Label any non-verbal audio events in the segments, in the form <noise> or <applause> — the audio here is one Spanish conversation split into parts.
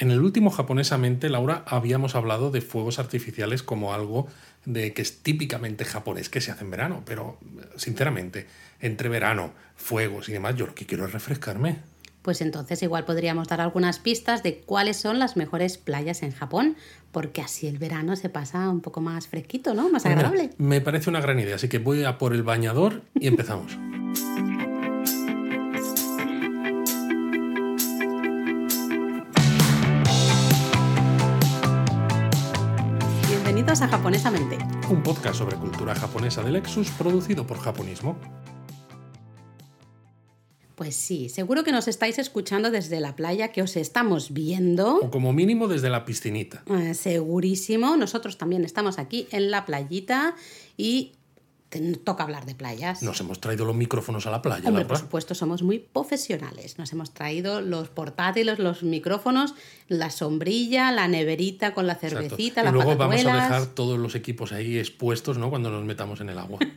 En el último japonesamente, Laura, habíamos hablado de fuegos artificiales como algo de que es típicamente japonés que se hace en verano, pero sinceramente, entre verano, fuegos y demás, yo lo que quiero es refrescarme. Pues entonces igual podríamos dar algunas pistas de cuáles son las mejores playas en Japón, porque así el verano se pasa un poco más fresquito, ¿no? Más Pues mira, agradable. me parece una gran idea, así que voy a por el bañador y empezamos. <laughs> A Japonesamente. Un podcast sobre cultura japonesa de Lexus producido por Japonismo. Pues sí, seguro que nos estáis escuchando desde la playa, que os estamos viendo. O como mínimo desde la piscinita. Eh, segurísimo. Nosotros también estamos aquí en la playita y toca hablar de playas. Nos hemos traído los micrófonos a la playa, Hombre, por Laura. supuesto, somos muy profesionales. Nos hemos traído los portátiles, los micrófonos, la sombrilla, la neverita con la cervecita, Y las luego vamos a dejar todos los equipos ahí expuestos, ¿no? Cuando nos metamos en el agua. <laughs>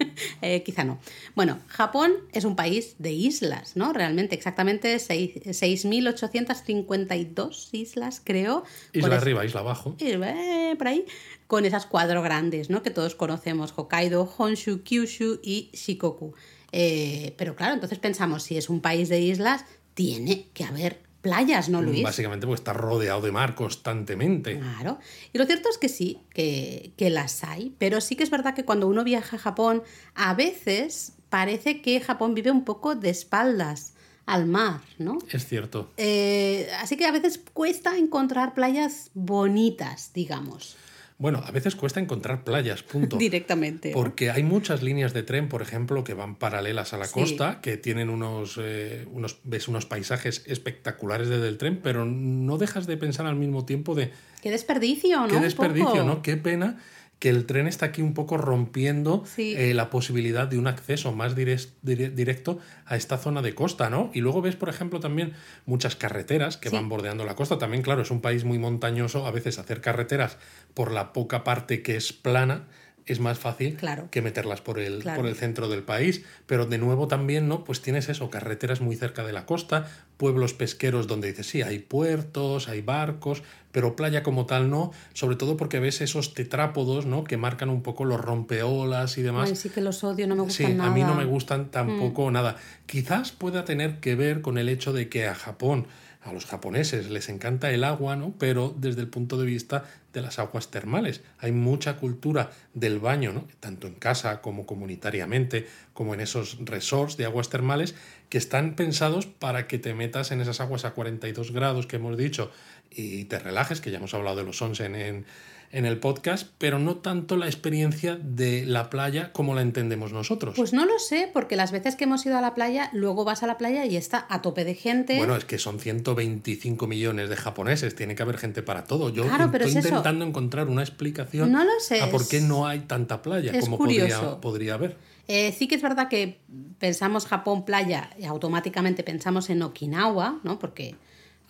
Eh, quizá no. Bueno, Japón es un país de islas, ¿no? Realmente, exactamente seis- 6.852 islas, creo. Isla es- arriba, isla abajo. eh, por ahí, con esas cuatro grandes, ¿no? Que todos conocemos, Hokkaido, Honshu, Kyushu y Shikoku. Eh, pero claro, entonces pensamos, si es un país de islas, tiene que haber playas, ¿no, Luis? Básicamente, pues está rodeado de mar constantemente. Claro. Y lo cierto es que sí, que, que las hay, pero sí que es verdad que cuando uno viaja a Japón, a veces parece que Japón vive un poco de espaldas al mar, ¿no? Es cierto. Eh, así que a veces cuesta encontrar playas bonitas, digamos, Bueno, a veces cuesta encontrar playas, punto. <laughs> directamente. Porque hay muchas líneas de tren, por ejemplo, que van paralelas a la Sí. costa, que tienen unos, eh, unos, ves unos paisajes espectaculares desde el tren, pero no dejas de pensar al mismo tiempo de Qué desperdicio, ¿no? qué desperdicio. ¿no? Qué pena que el tren está aquí un poco rompiendo Sí. eh, la posibilidad de un acceso más dire- dire- directo a esta zona de costa, ¿no? Y luego ves, por ejemplo, también muchas carreteras que Sí. van bordeando la costa. También, claro, es un país muy montañoso. A veces hacer carreteras por la poca parte que es plana es más fácil Claro. que meterlas por el, Claro. por el centro del país. Pero de nuevo también, ¿no? Pues tienes eso, carreteras muy cerca de la costa, pueblos pesqueros donde dices, sí, hay puertos, hay barcos, pero playa como tal no, sobre todo porque ves esos tetrápodos, ¿no? Que marcan un poco los rompeolas y demás. Ay, sí que los odio, no me Sí, gustan nada. a mí no me gustan tampoco Mm. nada. Quizás pueda tener que ver con el hecho de que a Japón, a los japoneses les encanta el agua, ¿no? Pero desde el punto de vista de las aguas termales. Hay mucha cultura del baño, ¿no? Tanto en casa como comunitariamente, como en esos resorts de aguas termales que están pensados para que te metas en esas aguas a 42 grados que hemos dicho y te relajes, que ya hemos hablado de los onsen en, en el podcast, pero no tanto la experiencia de la playa como la entendemos nosotros. Pues no lo sé, porque las veces que hemos ido a la playa, luego vas a la playa y está a tope de gente. Bueno, es que son 125 millones de japoneses, tiene que haber gente para todo. Yo Claro, pero estoy eso. intentando encontrar una explicación No lo sé, a por qué no hay tanta playa como podría, podría haber. Eh, sí que es verdad que pensamos Japón playa y automáticamente pensamos en Okinawa, ¿no? Porque,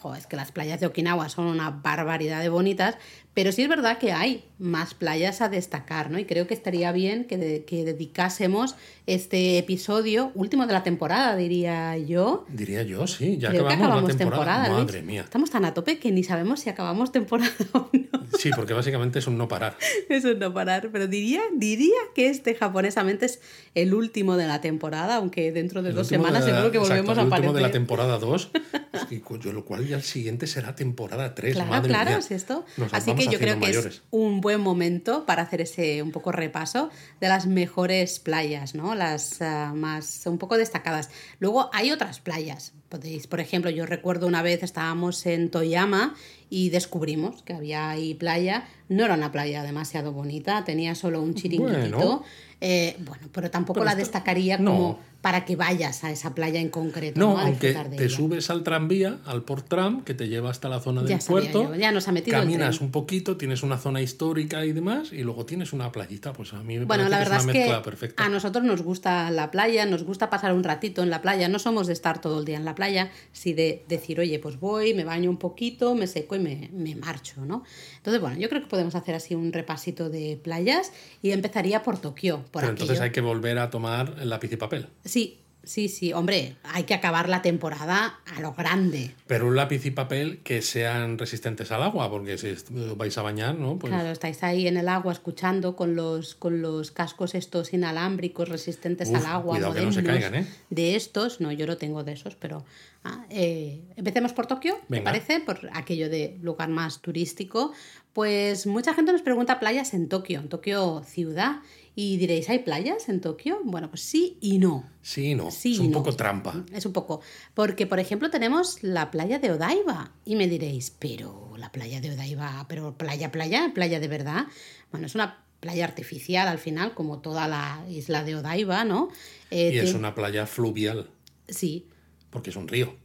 jo, es que las playas de Okinawa son una barbaridad de bonitas, pero sí es verdad que hay más playas a destacar, ¿no? Y creo que estaría bien que, de- que dedicásemos este episodio, último de la temporada, diría yo. Diría yo, sí, ya creo acabamos, que acabamos la temporada. Madre mía. Estamos tan a tope que ni sabemos si acabamos temporada <laughs> o no. Sí, porque básicamente es un no parar. Es no parar, pero diría, diría que este japonesamente es el último de la temporada, aunque dentro de El dos semanas de la- seguro que exacto, volvemos a el último aparecer. de la temporada 2, <laughs> y cu- lo cual ya el siguiente será temporada 3. Claro, madre claro, mía. es esto. Nos Así vamos que yo creo que mayores. es un buen momento para hacer ese un poco repaso de las mejores playas, ¿no? Las ah, más un poco destacadas. Luego hay otras playas. Podéis, por ejemplo, yo recuerdo una vez estábamos en Toyama y descubrimos que había ahí playa. No era una playa demasiado bonita, tenía solo un chiringuitito. Bueno. Eh, bueno, pero tampoco Pero la esto- destacaría no. Para que vayas a esa playa en concreto. No, aunque te ella. subes al tranvía, al Port Tram, que te lleva hasta la zona del puerto. yo, ya nos ha metido el Caminas tren. un poquito, tienes una zona histórica y demás, y luego tienes una playita. Pues a mí me Bueno, parece la que verdad es es una que perfecta. a nosotros nos gusta la playa, nos gusta pasar un ratito en la playa, no somos de estar todo el día en la playa, sí de decir, oye, pues voy, me baño un poquito, me seco y me, me marcho, ¿no? Entonces, bueno, yo creo que podemos hacer así un repasito de playas y empezaría por Tokio, por Pero entonces hay que volver a tomar lápiz y papel. Sí, Sí, sí, hombre, hay que acabar la temporada a lo grande. Pero un lápiz y papel que sean resistentes al agua, porque si vais a bañar, ¿no? Pues... Claro, estáis ahí en el agua escuchando con los, con los cascos estos inalámbricos resistentes al agua. Cuidado que no se caigan, ¿eh? De estos, no, yo no tengo de esos, pero... Ah, eh, empecemos por Tokio, me parece? Por aquello de lugar más turístico. Pues mucha gente nos pregunta playas en Tokio, en Tokio ciudad. Y diréis, ¿hay playas en Tokio? Bueno, pues sí y no. Sí y no. es un poco trampa. Es un poco. Porque, por ejemplo, tenemos la playa de Odaiba. Y me diréis, pero la playa de Odaiba, pero playa, playa, playa de verdad. Bueno, es una playa artificial al final, como toda la isla de Odaiba, ¿no? Eh, y es una playa fluvial. Sí. Porque es un río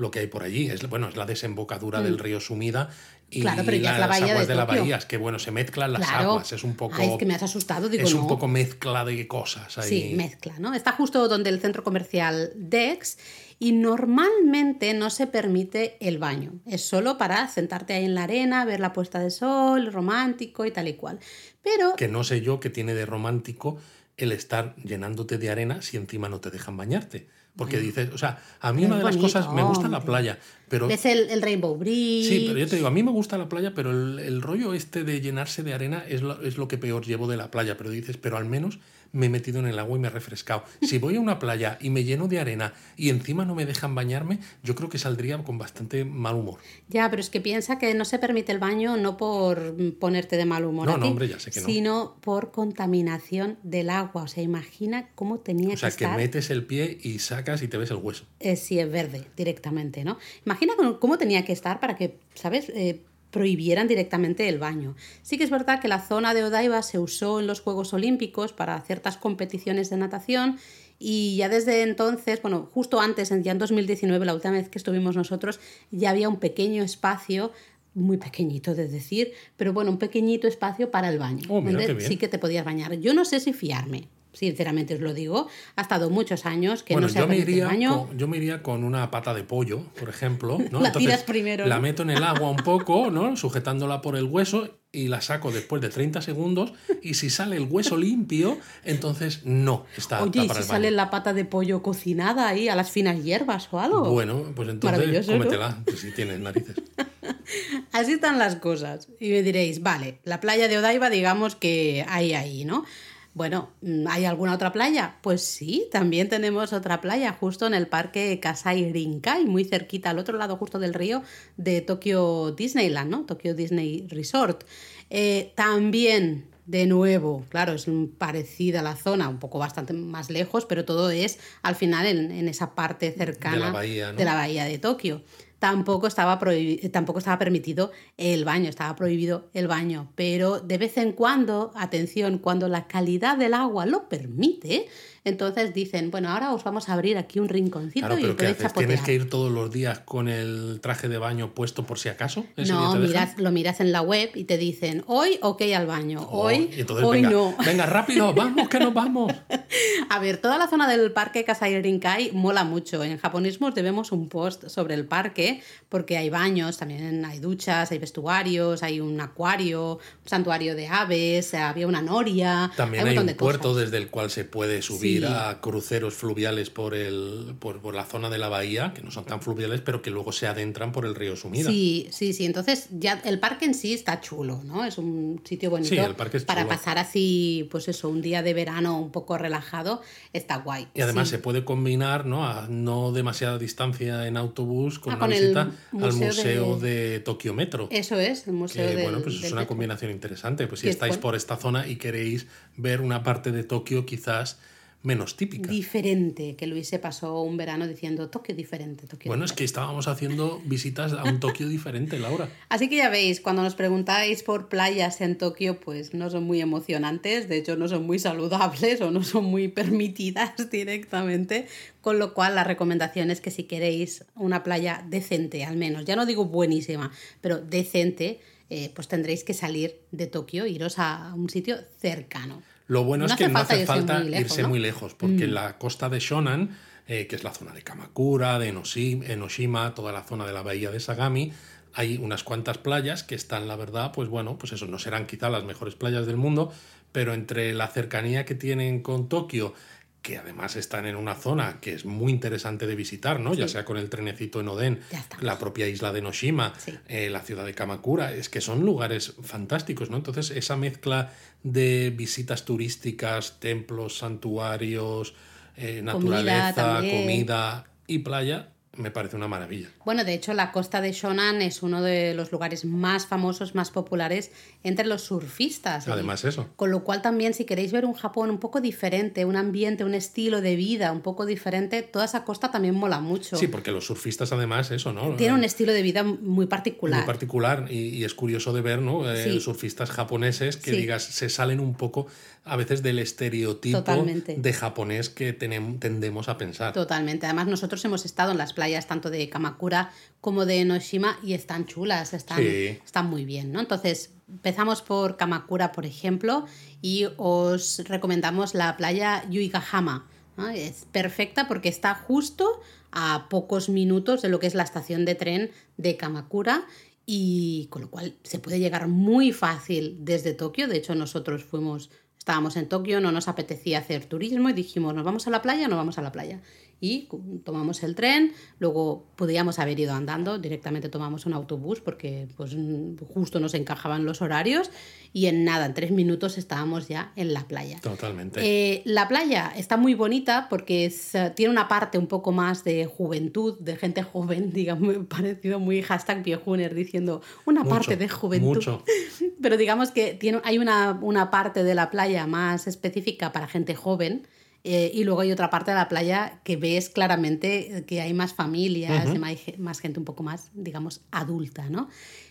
lo que hay por allí. Es, bueno, es la desembocadura del mm. río Sumida y claro, pero ya la las aguas de, la bahía. Es que bueno, se mezclan las aguas. Es un poco. es que me has asustado, digo. Es un poco mezcla de cosas. Ahí. Sí, mezcla, ¿no? Está justo donde el centro comercial Dex y normalmente no se permite el baño. Es solo para sentarte ahí en la arena, ver la puesta de sol, romántico y tal y cual. Pero. Que no sé yo qué tiene de romántico el estar llenándote de arena si encima no te dejan bañarte. Porque dices, o sea, a mí una de las cosas, me gusta la playa, pero... ¿Ves el, Rainbow Bridge? Sí, pero yo te digo, a mí me gusta la playa, pero el, rollo este de llenarse de arena es lo, es lo que peor llevo de la playa. Pero dices, pero al menos me he metido en el agua y me he refrescado. Si voy a una playa y me lleno de arena y encima no me dejan bañarme, yo creo que saldría con bastante mal humor. Ya, pero es que piensa que no se permite el baño no por ponerte de mal humor, no, no, hombre, ya sé que no. sino por contaminación del agua. O sea, imagina cómo tenía que estar. O sea, que metes el pie y sacas y te ves el hueso. Eh, sí, es verde directamente, ¿no? Imagina cómo tenía que estar para que, ¿sabes? Eh, prohibieran directamente el baño. Sí que es verdad que la zona de Odaiba se usó en los Juegos Olímpicos para ciertas competiciones de natación y ya desde entonces, bueno, justo antes, ya en 2019, la última vez que estuvimos nosotros, ya había un pequeño espacio muy pequeñito de decir, pero bueno, un pequeñito espacio para el baño. Oh, sí que te podías bañar. Yo no sé si fiarme, sinceramente os lo digo. Ha estado muchos años que no se yo me iría baño. Con, yo me iría con una pata de pollo, por ejemplo. ¿no? <laughs> la tiras primero. La meto en el agua un <laughs> poco, ¿no? sujetándola por el hueso y la saco después de 30 segundos y si sale el hueso limpio, entonces no está Oye, ¿y si sale la pata de pollo cocinada ahí a las finas hierbas o algo? Bueno, pues entonces cómetela, si tienes narices. <laughs> Así están las cosas. Y me diréis, vale, la playa de Odaiba digamos que hay ahí, ¿no? Bueno, mm, ¿hay alguna otra playa? Pues sí, también tenemos otra playa justo en el parque Kasai Rinkai, muy cerquita, al otro lado justo del río de Tokyo Disneyland, ¿no? Tokyo Disney Resort. Eh, también, de nuevo, claro, es parecida la zona, un poco bastante más lejos, pero todo es al final en, esa parte cercana de la bahía de Tokio tampoco estaba, tampoco estaba permitido el baño, estaba prohibido el baño. Pero de vez en cuando, atención, cuando la calidad del agua lo permite, entonces dicen, bueno, ahora os vamos a abrir aquí un rinconcito claro, pero y ¿qué ¿Tienes que ir todos los días con el traje de baño puesto por si acaso? No, miras, lo miras en la web y te dicen, hoy ok al baño, oh, hoy, hoy no. Venga, rápido, <laughs> vamos, que nos vamos. A ver, toda la zona del parque Kasai Rinkai mola mucho. En Japonismos debemos un post sobre el parque porque hay baños, también hay duchas, hay vestuarios, hay un acuario, un santuario de aves, había una noria. También hay, un, puerto desde el cual se puede subir ir a cruceros fluviales por, el, por, por, la zona de la bahía, que no son tan fluviales, pero que luego se adentran por el río Sumida. Sí, sí, sí. Entonces, ya el parque en sí está chulo, ¿no? Es un sitio bonito para pasar así, pues eso, un día de verano un poco relajado, está guay. Y además se puede combinar, ¿no? A no demasiada distancia en autobús con ah, una visita al Museo de... Tokio Metro. Eso es, el Museo de Bueno, pues es una combinación interesante. Pues si estáis por esta zona y queréis ver una parte de Tokio, quizás menos típica. Diferente, que Luis se pasó un verano diciendo Tokio diferente. Tokio bueno, es que estábamos haciendo visitas a un Tokio diferente, Laura. <laughs> Así que ya veis, cuando nos preguntáis por playas en Tokio, pues no son muy emocionantes, de hecho no son muy saludables o no son muy permitidas <laughs> directamente, con lo cual la recomendación es que si queréis una playa decente, al menos, ya no digo buenísima, pero decente, eh, pues tendréis que salir de Tokio, iros a un sitio cercano. Lo bueno es que no hace falta irse muy lejos, porque en mm. la costa de Shonan, eh, que es la zona de Kamakura, de Enoshima, toda la zona de la bahía de Sagami, hay unas cuantas playas que están, la verdad, pues bueno, pues eso, no serán quizá las mejores playas del mundo, pero entre la cercanía que tienen con Tokio, que además están en una zona que es muy interesante de visitar, ¿no? Ya sea con el trenecito en Oden, la propia isla de Noshima, eh, la ciudad de Kamakura, es que son lugares fantásticos, ¿no? Entonces, esa mezcla de visitas turísticas, templos, santuarios, eh, naturaleza, comida y playa, me parece una maravilla. Bueno, de hecho, la costa de Shonan es uno de los lugares más famosos, más populares entre los surfistas. Además, eso. Con lo cual, también, si queréis ver un Japón un poco diferente, un ambiente, un estilo de vida un poco diferente, toda esa costa también mola mucho. Sí, porque los surfistas, además, eso, ¿no? Tienen un estilo de vida muy particular. Muy particular, y, es curioso de ver, ¿no? Eh, surfistas japoneses que, digas, se salen un poco a veces del estereotipo de japonés que tendemos a pensar. Totalmente. Además, nosotros hemos estado en las playas tanto de Kamakura como de Enoshima y están chulas, están, están muy bien, ¿no? Entonces, empezamos por Kamakura, por ejemplo, y os recomendamos la playa Yuigahama. Es perfecta porque está justo a pocos minutos de lo que es la estación de tren de Kamakura y con lo cual se puede llegar muy fácil desde Tokio. De hecho, nosotros fuimos Estábamos en Tokio, no nos apetecía hacer turismo y dijimos, ¿nos vamos a la playa o no vamos a la playa? Y tomamos el tren, luego podíamos haber ido andando, directamente tomamos un autobús porque pues, justo nos encajaban los horarios y en nada, en tres minutos estábamos ya en la playa. Totalmente. Eh, la playa está muy bonita porque eh, tiene una parte un poco más de juventud, de gente <laughs> joven, digamos, parecido muy hashtag viejuner diciendo una parte de juventud. Mucho. <laughs> Pero digamos que tiene, hay una, una parte de la playa más específica para gente joven. Eh, y luego hay otra parte de la playa que ves claramente que hay más familias, más gente un poco más, digamos, adulta, ¿no?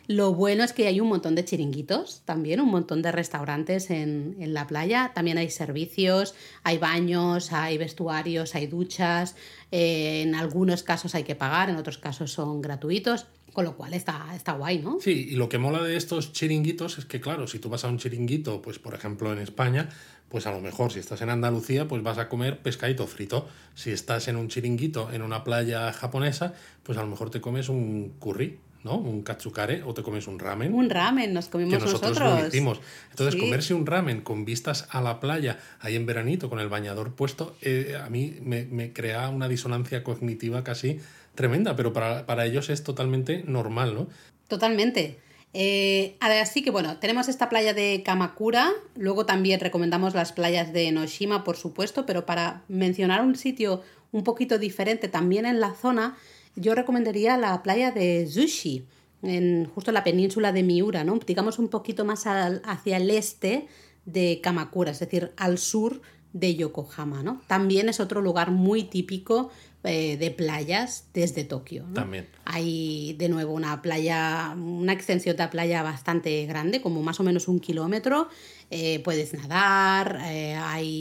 Lo bueno es que hay un montón de chiringuitos también, un montón de restaurantes en, la playa. También hay servicios, hay baños, hay vestuarios, hay duchas. Eh, en algunos casos hay que pagar, en otros casos son gratuitos. Con lo cual está, está guay, ¿no? Sí, y lo que mola de estos chiringuitos es que, claro, si tú vas a un chiringuito, pues por ejemplo en España, pues a lo mejor si estás en Andalucía, pues vas a comer pescadito frito. Si estás en un chiringuito en una playa japonesa, pues a lo mejor te comes un curry, ¿no? Un katsukare o te comes un ramen. Un ramen, nos comimos nosotros. nosotros. Lo hicimos. Entonces, comerse un ramen con vistas a la playa, ahí en veranito, con el bañador puesto, eh, a mí me, crea una disonancia cognitiva casi tremenda, pero para, ellos es totalmente normal, ¿no? Totalmente. Eh, así que bueno, tenemos esta playa de Kamakura, luego también recomendamos las playas de Noshima, por supuesto, pero para mencionar un sitio un poquito diferente también en la zona, yo recomendaría la playa de Zushi, en, justo en la península de Miura, ¿no? digamos un poquito más hacia el este de Kamakura, es decir, al sur de Yokohama. ¿no? También es otro lugar muy típico eh, de playas desde Tokio. También. Hay de nuevo una playa, una extensión de playa bastante grande, como más o menos un kilómetro. Eh, puedes nadar, eh, hay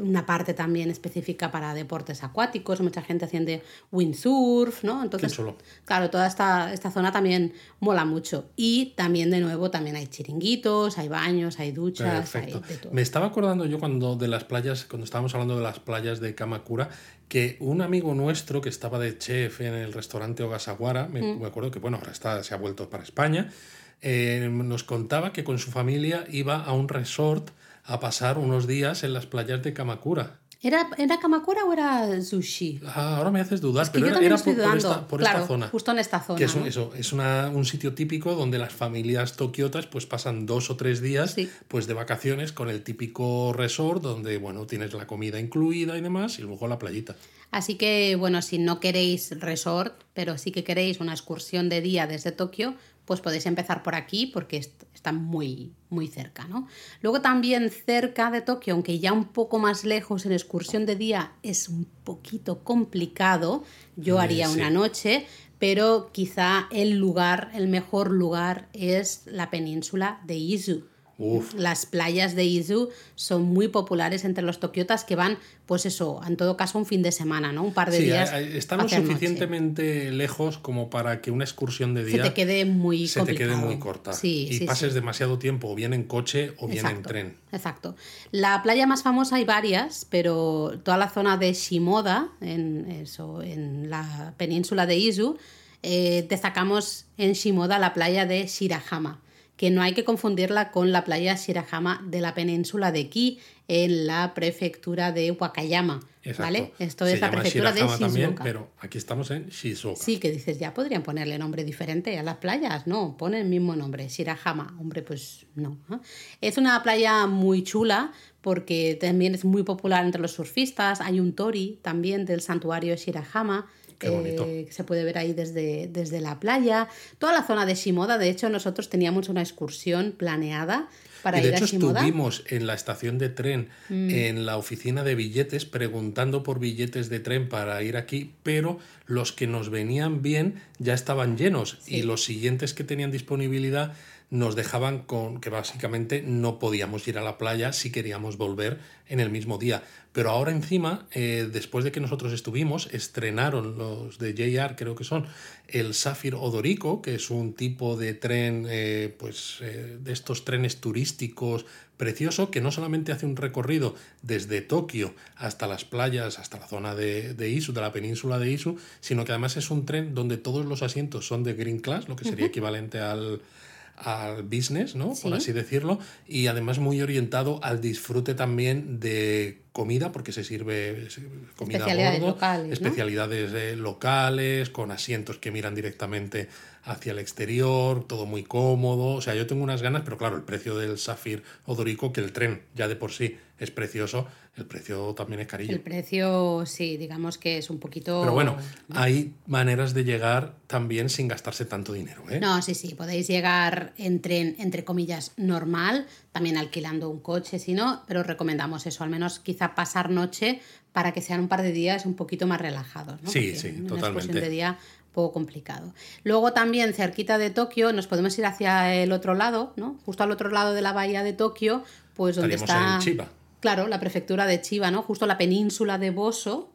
una parte también específica para deportes acuáticos, mucha gente haciendo windsurf, ¿no? Entonces, claro, toda esta, esta zona también mola mucho. Y también, de nuevo, también hay chiringuitos, hay baños, hay duchas, hay de todo. Me estaba acordando yo cuando de las playas, cuando estábamos hablando de las playas de Kamakura, que un amigo nuestro que estaba de chef en el restaurante Ogasawara, me, mm. acuerdo que bueno, ahora está, se ha vuelto para España, eh, nos contaba que con su familia iba a un resort a pasar unos días en las playas de Kamakura. ¿Era, ¿Era Kamakura o era sushi? Ah, ahora me haces dudar, pero era, por, esta, por esta, zona. Justo en esta zona. Que es, eso, es una, un sitio típico donde las familias tokiotas pues pasan dos o tres días pues de vacaciones con el típico resort donde bueno tienes la comida incluida y demás y luego la playita. Así que bueno, si no queréis resort, pero sí que queréis una excursión de día desde Tokio, pues podéis empezar por aquí porque está muy, muy cerca. ¿no? Luego también cerca de Tokio, aunque ya un poco más lejos en excursión de día es un poquito complicado, yo haría una noche, pero quizá el lugar, el mejor lugar es la península de Izu. Las playas de Izu son muy populares entre los tokiotas que van, pues eso, en todo caso un fin de semana, ¿no? Un par de días. Están lo suficientemente lejos como para que una excursión de día se te quede muy se te quede muy corta y pases demasiado tiempo o bien en coche o bien en tren. Exacto. La playa más famosa hay varias, pero toda la zona de Shimoda, en eso, en la península de Izu, eh, destacamos en Shimoda la playa de Shirahama que no hay que confundirla con la playa Shirahama de la península de Ki, en la prefectura de Wakayama. ¿Vale? Esto es la prefectura de Shizuoka. También, pero aquí estamos en Shizuoka. Sí, que dices, ya podrían ponerle nombre diferente a las playas. No, pone el mismo nombre, Shirahama. Hombre, pues no. Es una playa muy chula porque también es muy popular entre los surfistas. Hay un tori también del santuario Shirahama. Eh, que se puede ver ahí desde, desde la playa. Toda la zona de Shimoda, de hecho, nosotros teníamos una excursión planeada y de hecho estuvimos en la estación de tren, mm. en la oficina de billetes, preguntando por billetes de tren para ir aquí, pero los que nos venían bien ya estaban llenos y los siguientes que tenían disponibilidad nos dejaban con que básicamente no podíamos ir a la playa si queríamos volver en el mismo día. Pero ahora encima, eh, después de que nosotros estuvimos, estrenaron los de JR, creo que son, el Safir Odorico, que es un tipo de tren, eh, pues eh, de estos trenes turísticos precioso, que no solamente hace un recorrido desde Tokio hasta las playas, hasta la zona de, de Isu, de la península de Isu, sino que además es un tren donde todos los asientos son de Green Class, lo que sería equivalente al al business, ¿no? Por así decirlo, y además muy orientado al disfrute también de comida, porque se sirve comida especialidades locales, especialidades eh, locales, con asientos que miran directamente hacia el exterior, todo muy cómodo. O sea, yo tengo unas ganas, pero claro, el precio del Safir Odorico, que el tren ya de por sí es precioso, el precio también es carillo. El precio, sí, digamos que es un poquito... Pero bueno, hay maneras de llegar también sin gastarse tanto dinero. ¿eh? No, sí, sí, podéis llegar en tren, entre comillas, normal, también alquilando un coche, si no, pero recomendamos eso, al menos quizá pasar noche para que sean un par de días un poquito más relajados. ¿no? Sí, sí, totalmente. de día poco complicado. Luego también cerquita de Tokio nos podemos ir hacia el otro lado, ¿no? Justo al otro lado de la bahía de Tokio, pues donde está Claro, la prefectura de Chiba, ¿no? Justo la península de Boso,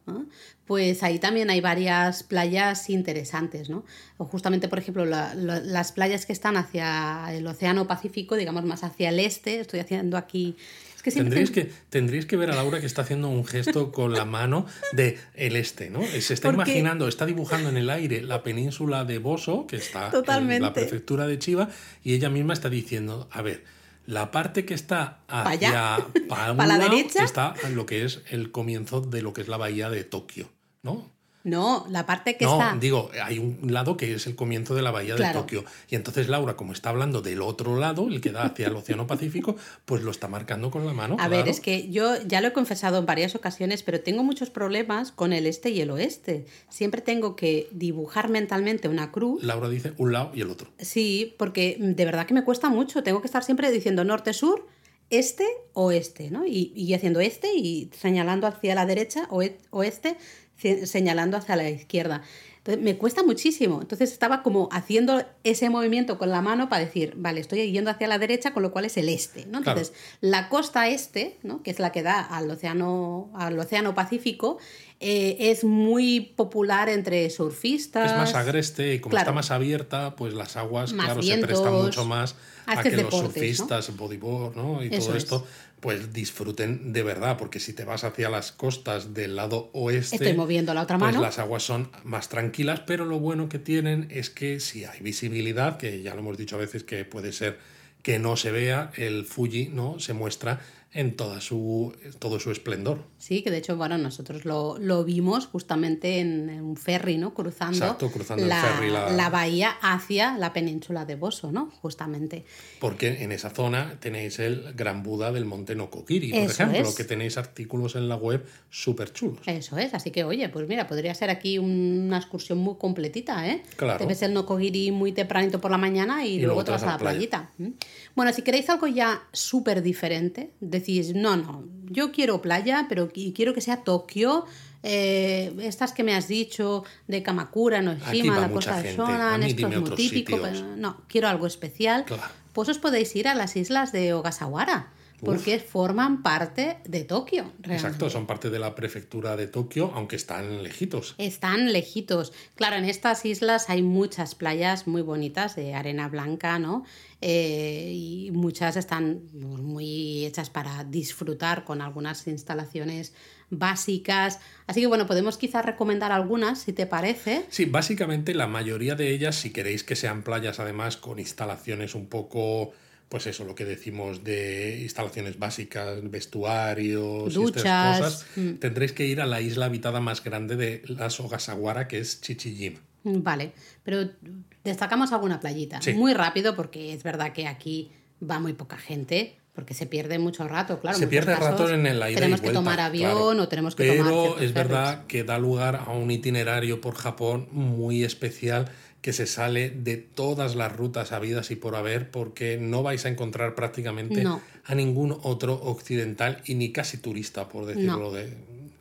pues ahí también hay varias playas interesantes, ¿no? O justamente, por ejemplo, las playas que están hacia el Océano Pacífico, digamos más hacia el este, estoy haciendo aquí... que tendríais, que, tendríais que ver a Laura que está haciendo un gesto con la mano de el este, ¿no? Se está imaginando, está dibujando en el aire la península de Boso, que está en la prefectura de Chiba, y ella misma está diciendo, a ver, la parte que está hacia <laughs> para, la derecha está en lo que es el comienzo de lo que es la bahía de Tokio, ¿no? No, la parte que no, está. digo, hay un lado que es el comienzo de la bahía de Tokio. Y entonces Laura, como está hablando del otro lado, el que da hacia el Océano Pacífico, pues lo está marcando con la mano. A ver, es que yo ya lo he confesado en varias ocasiones, pero tengo muchos problemas con el este y el oeste. Siempre tengo que dibujar mentalmente una cruz. Laura dice un lado y el otro. Sí, porque de verdad que me cuesta mucho. Tengo que estar siempre diciendo norte-sur este oeste, ¿no? Y, y, haciendo este y señalando hacia la derecha o oeste señalando hacia la izquierda. Entonces, me cuesta muchísimo. Entonces estaba como haciendo ese movimiento con la mano para decir, vale, estoy yendo hacia la derecha, con lo cual es el este. ¿no? Entonces, la costa este, ¿no? que es la que da al océano, al océano Pacífico, eh, es muy popular entre surfistas. Es más agreste y como está más abierta, pues las aguas, claro, se prestan mucho más a que los surfistas, bodyboard ¿no? y todo esto pues disfruten de verdad, porque si te vas hacia las costas del lado oeste, estoy moviendo la otra pues mano. las aguas son más tranquilas, pero lo bueno que tienen es que si hay visibilidad, que ya lo hemos dicho a veces que puede ser que no se vea, el Fuji no se muestra en toda su, todo su esplendor. Sí, que de hecho, bueno, nosotros lo, lo vimos justamente en, un ferry, ¿no? Cruzando, la, la... bahía hacia la península de Boso, ¿no? Justamente. Porque en esa zona tenéis el Gran Buda del Monte Nokogiri, por ejemplo, que tenéis artículos en la web súper chulos. Eso es, así que oye, pues mira, podría ser aquí una excursión muy completita, ¿eh? Claro. Te ves el Nokogiri muy tempranito por la mañana y, luego, te vas a la, playita. Bueno, si queréis algo ya súper diferente, decís, no, no, yo quiero playa, pero quiero que sea Tokio, eh, estas que me has dicho de Kamakura, Noshima, la Costa de Shonan, esto es muy típico, pero no, quiero algo especial. Pues os podéis ir a las islas de Ogasawara. porque forman parte de Tokio. Exacto, son parte de la prefectura de Tokio, aunque están lejitos. Están lejitos. Claro, en estas islas hay muchas playas muy bonitas de arena blanca, ¿no? Eh, y muchas están muy hechas para disfrutar con algunas instalaciones básicas. Así que bueno, podemos quizás recomendar algunas, si te parece. Sí, básicamente la mayoría de ellas, si queréis que sean playas además con instalaciones un poco pues eso, lo que decimos de instalaciones básicas, vestuarios, Duchas, y estas cosas, mm. tendréis que ir a la isla habitada más grande de las Ogasawara, que es Chichijima. Vale, pero destacamos alguna playita. Sí. Muy rápido, porque es verdad que aquí va muy poca gente, porque se pierde mucho rato, claro. Se en pierde rato casos en la ida y Tenemos que tomar avión claro. o tenemos que Pero tomar. ciertos es ferries. verdad que da lugar a un itinerario por Japón muy especial que se sale de todas las rutas habidas y por haber porque no vais a encontrar prácticamente No. a ningún otro occidental y ni casi turista, por decirlo de,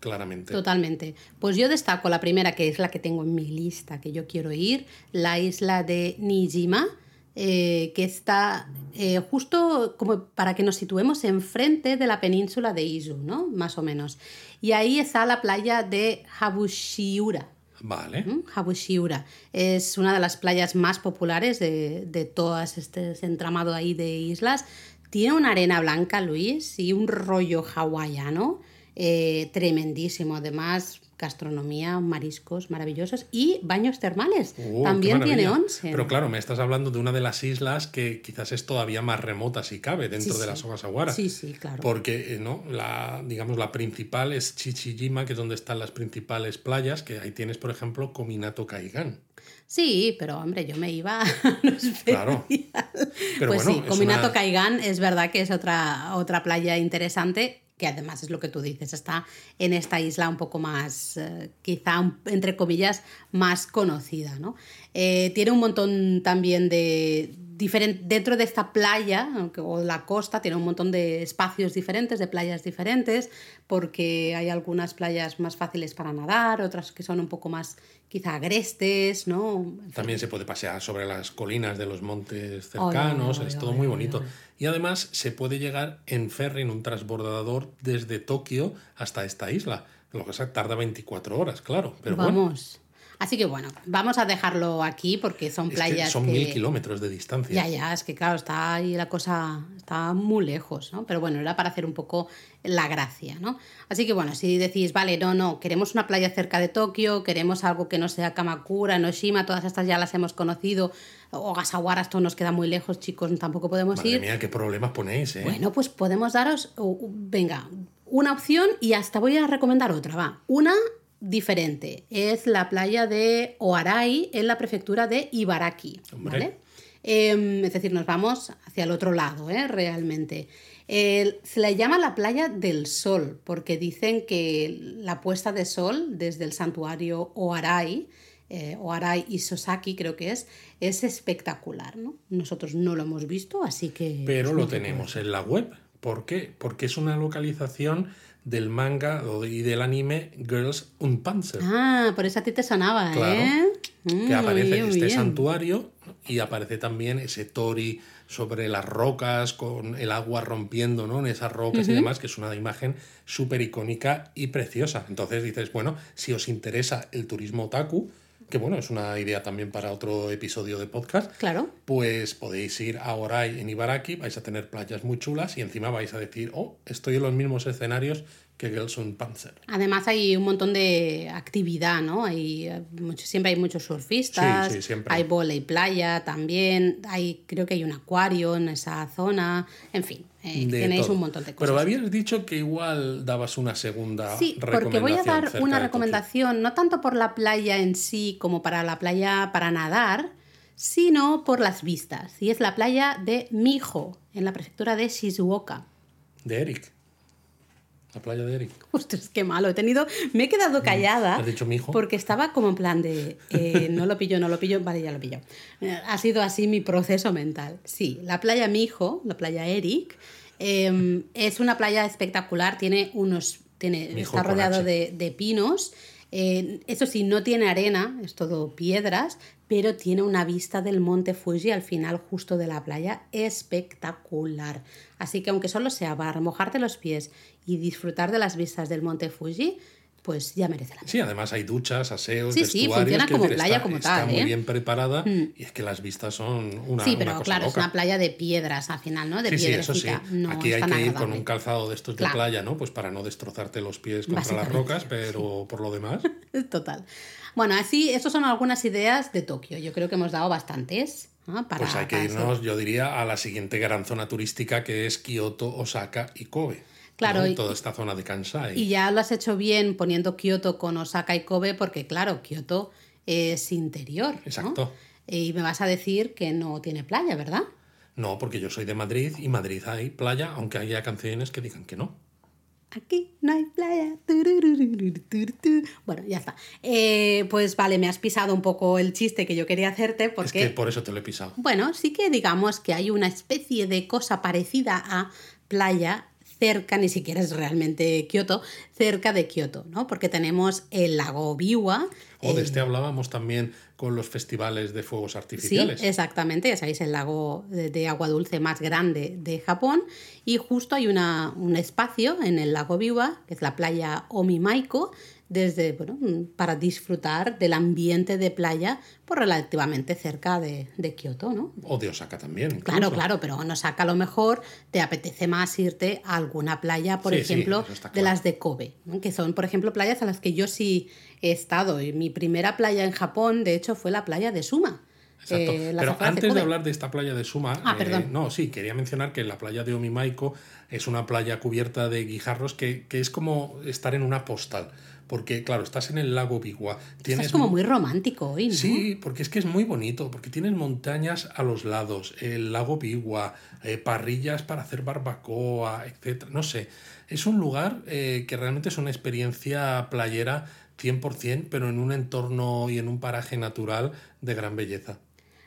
claramente. Totalmente. Pues yo destaco la primera, que es la que tengo en mi lista, que yo quiero ir, la isla de Nijima, eh, que está eh, justo como para que nos situemos enfrente de la península de Izu, ¿no? Más o menos. Y ahí está la playa de Habushiura. Vale. ¿Mm? Habushiura es una de las playas más populares de, de todas este entramado ahí de islas. Tiene una arena blanca, Luis, y un rollo hawaiano eh, tremendísimo. Además, gastronomía, mariscos maravillosos y baños termales. Qué También tiene maravilla. onsen. Pero claro, me estás hablando de una de las islas que quizás es todavía más remota si cabe dentro Sí, de sí. las Ogasawara. Sí, sí, claro. Porque, eh, ¿no? La, digamos, la principal es Chichijima, que es donde están las principales playas, que ahí tienes, por ejemplo, Kominato Kaigan. Sí, pero hombre, yo me iba <laughs> a Claro. Pero pues bueno, sí, Cominato una- Kaigan es verdad que es otra, otra playa interesante, que además es lo que tú dices, está en esta isla un poco más, eh, quizá, entre comillas, más conocida. ¿no? Eh, tiene un montón también de... diferen- dentro de esta playa o la costa tiene un montón de espacios diferentes, de playas diferentes, porque hay algunas playas más fáciles para nadar, otras que son un poco más quizá agrestes, ¿no? También se puede pasear sobre las colinas de los montes cercanos, es todo muy bonito. Y además se puede llegar en ferry, en un transbordador, desde Tokio hasta esta isla. Lo que sea, tarda 24 horas, claro. Pero bueno, vamos. Así que bueno, vamos a dejarlo aquí porque son es que playas son que- mil kilómetros de distancia. Ya, ya, es que claro, está ahí la cosa, está muy lejos, ¿no? Pero bueno, era para hacer un poco la gracia, ¿no? Así que bueno, si decís, vale, no, no, queremos una playa cerca de Tokio, queremos algo que no sea Kamakura, Noshima, todas estas ya las hemos conocido, Ogasawara, esto nos queda muy lejos, chicos, tampoco podemos Madre ir. mía, qué problemas ponéis, ¿eh? Bueno, pues podemos daros, venga, una opción y hasta voy a recomendar otra, va. Una diferente, es la playa de Oarai en la prefectura de Ibaraki. ¿vale? Em, es decir, nos vamos hacia el otro lado, ¿eh? realmente. Se le llama la playa del sol, porque dicen que la puesta de sol desde el santuario Oarai, eh, Oarai y Sosaki creo que es, es espectacular. ¿no? Nosotros no lo hemos visto, así que... Pero lo tenemos en la web. ¿Por qué? Porque es una localización del manga y del anime Girls Unpanzer. Ah, por eso a ti te sonaba, Claro. ¿eh? que Mm, aparece este bien. santuario y aparece también ese tori sobre las rocas con el agua rompiendo ¿no? en esas rocas y demás, que es una imagen súper icónica y preciosa. Entonces dices, bueno, si os interesa el turismo otaku, que bueno, es una idea también para otro episodio de podcast, Claro. pues podéis ir a Orai en Ibaraki, vais a tener playas muy chulas y encima vais a decir, oh, estoy en los mismos escenarios que Girls on Panzer. Además hay un montón de actividad, ¿no? Hay mucho- siempre hay muchos surfistas, Sí, sí, siempre. hay volei playa también, hay creo que hay un acuario en esa zona, en fin, eh, tenéis todo. un montón de cosas. Pero habías dicho que igual dabas una segunda Sí, porque voy a recomendación dar una recomendación, no tanto por la playa en sí como para la playa para nadar, sino por las vistas. Y es la playa de Mijo, en la prefectura de Shizuoka. De Eric. La playa de Eric. <laughs> Ostras, qué malo. He tenido. Me he quedado callada. Mm, ¿Has dicho mijo? Porque estaba como en plan de. eh, <laughs> no lo pillo, no lo pillo. Vale, ya lo pillo. Eh, Ha sido así mi proceso mental. Sí, la playa Mijo, la playa Eric, eh, es una playa espectacular. Tiene unos. Tiene, está rodeado de pinos. Eh, eso sí, no tiene arena, es todo piedras, pero tiene una vista del monte Fuji al final justo de la playa espectacular. Así que aunque solo sea para mojarte los pies y disfrutar de las vistas del monte Fuji, pues ya merece la pena. Sí, además hay duchas, aseos, Sí, sí, vestuarios. funciona quiero como decir, playa está, como está tal, muy ¿eh? bien preparada y es que las vistas son una, sí, una pero cosa claro, es una playa de piedras al final, ¿no? De Sí, sí, eso sí. No Aquí hay que ir con un calzado de estos de Claro. playa, ¿no? Pues para no destrozarte los pies contra las rocas, pero por lo demás. <laughs> Total. Bueno, así, estas son algunas ideas de Tokio. Yo creo que hemos dado bastantes. ¿no? Para, Pues hay que irnos, yo diría, a la siguiente gran zona turística que es Kioto, Osaka y Kobe. Claro, ¿no? y- Toda esta zona de Kansai. Y ya lo has hecho bien poniendo Kioto con Osaka y Kobe, porque claro, Kioto es interior. ¿no? Exacto. Y me vas a decir que no tiene playa, ¿verdad? No, porque yo soy de Madrid y Madrid hay playa, aunque haya canciones que digan que no. Aquí no hay playa. Bueno, ya está. Eh, pues vale, me has pisado un poco el chiste que yo quería hacerte porque... Es que por eso te lo he pisado. Bueno, sí que digamos que hay una especie de cosa parecida a playa cerca, ni siquiera es realmente Kioto, cerca de Kioto, ¿no? Porque tenemos el lago Biwa. O de eh, este hablábamos también con los festivales de fuegos Sí, artificiales. exactamente, ya sabéis, el lago de, de agua dulce más grande de Japón. Y justo hay una, un espacio en el lago Biwa, que es la playa Omimaiko, desde, bueno, mm, para disfrutar del ambiente de playa por relativamente cerca de, de Kioto, ¿no? O de Osaka también. incluso. Claro, claro, pero nos saca a lo mejor te apetece más irte a alguna playa, por Sí, ejemplo, de las de Kobe, ¿no? que son, por ejemplo, playas a las que yo sí he estado. Y mi primera playa en Japón, de hecho, fue la playa de Suma. Exacto. eh, Pero antes de hablar de esta playa de Suma, Ah, eh, no, sí, quería mencionar que la playa de Omimaiko es una playa cubierta de guijarros que, que es como estar en una postal. Porque, claro, estás en el lago Biwa. Tienes Estás como muy romántico hoy, ¿no? Sí, porque es que es muy bonito, porque tienes montañas a los lados, el lago Biwa, eh, parrillas para hacer barbacoa, etc. No sé, es un lugar eh, que realmente es una experiencia playera 100%, pero en un entorno y en un paraje natural de gran belleza.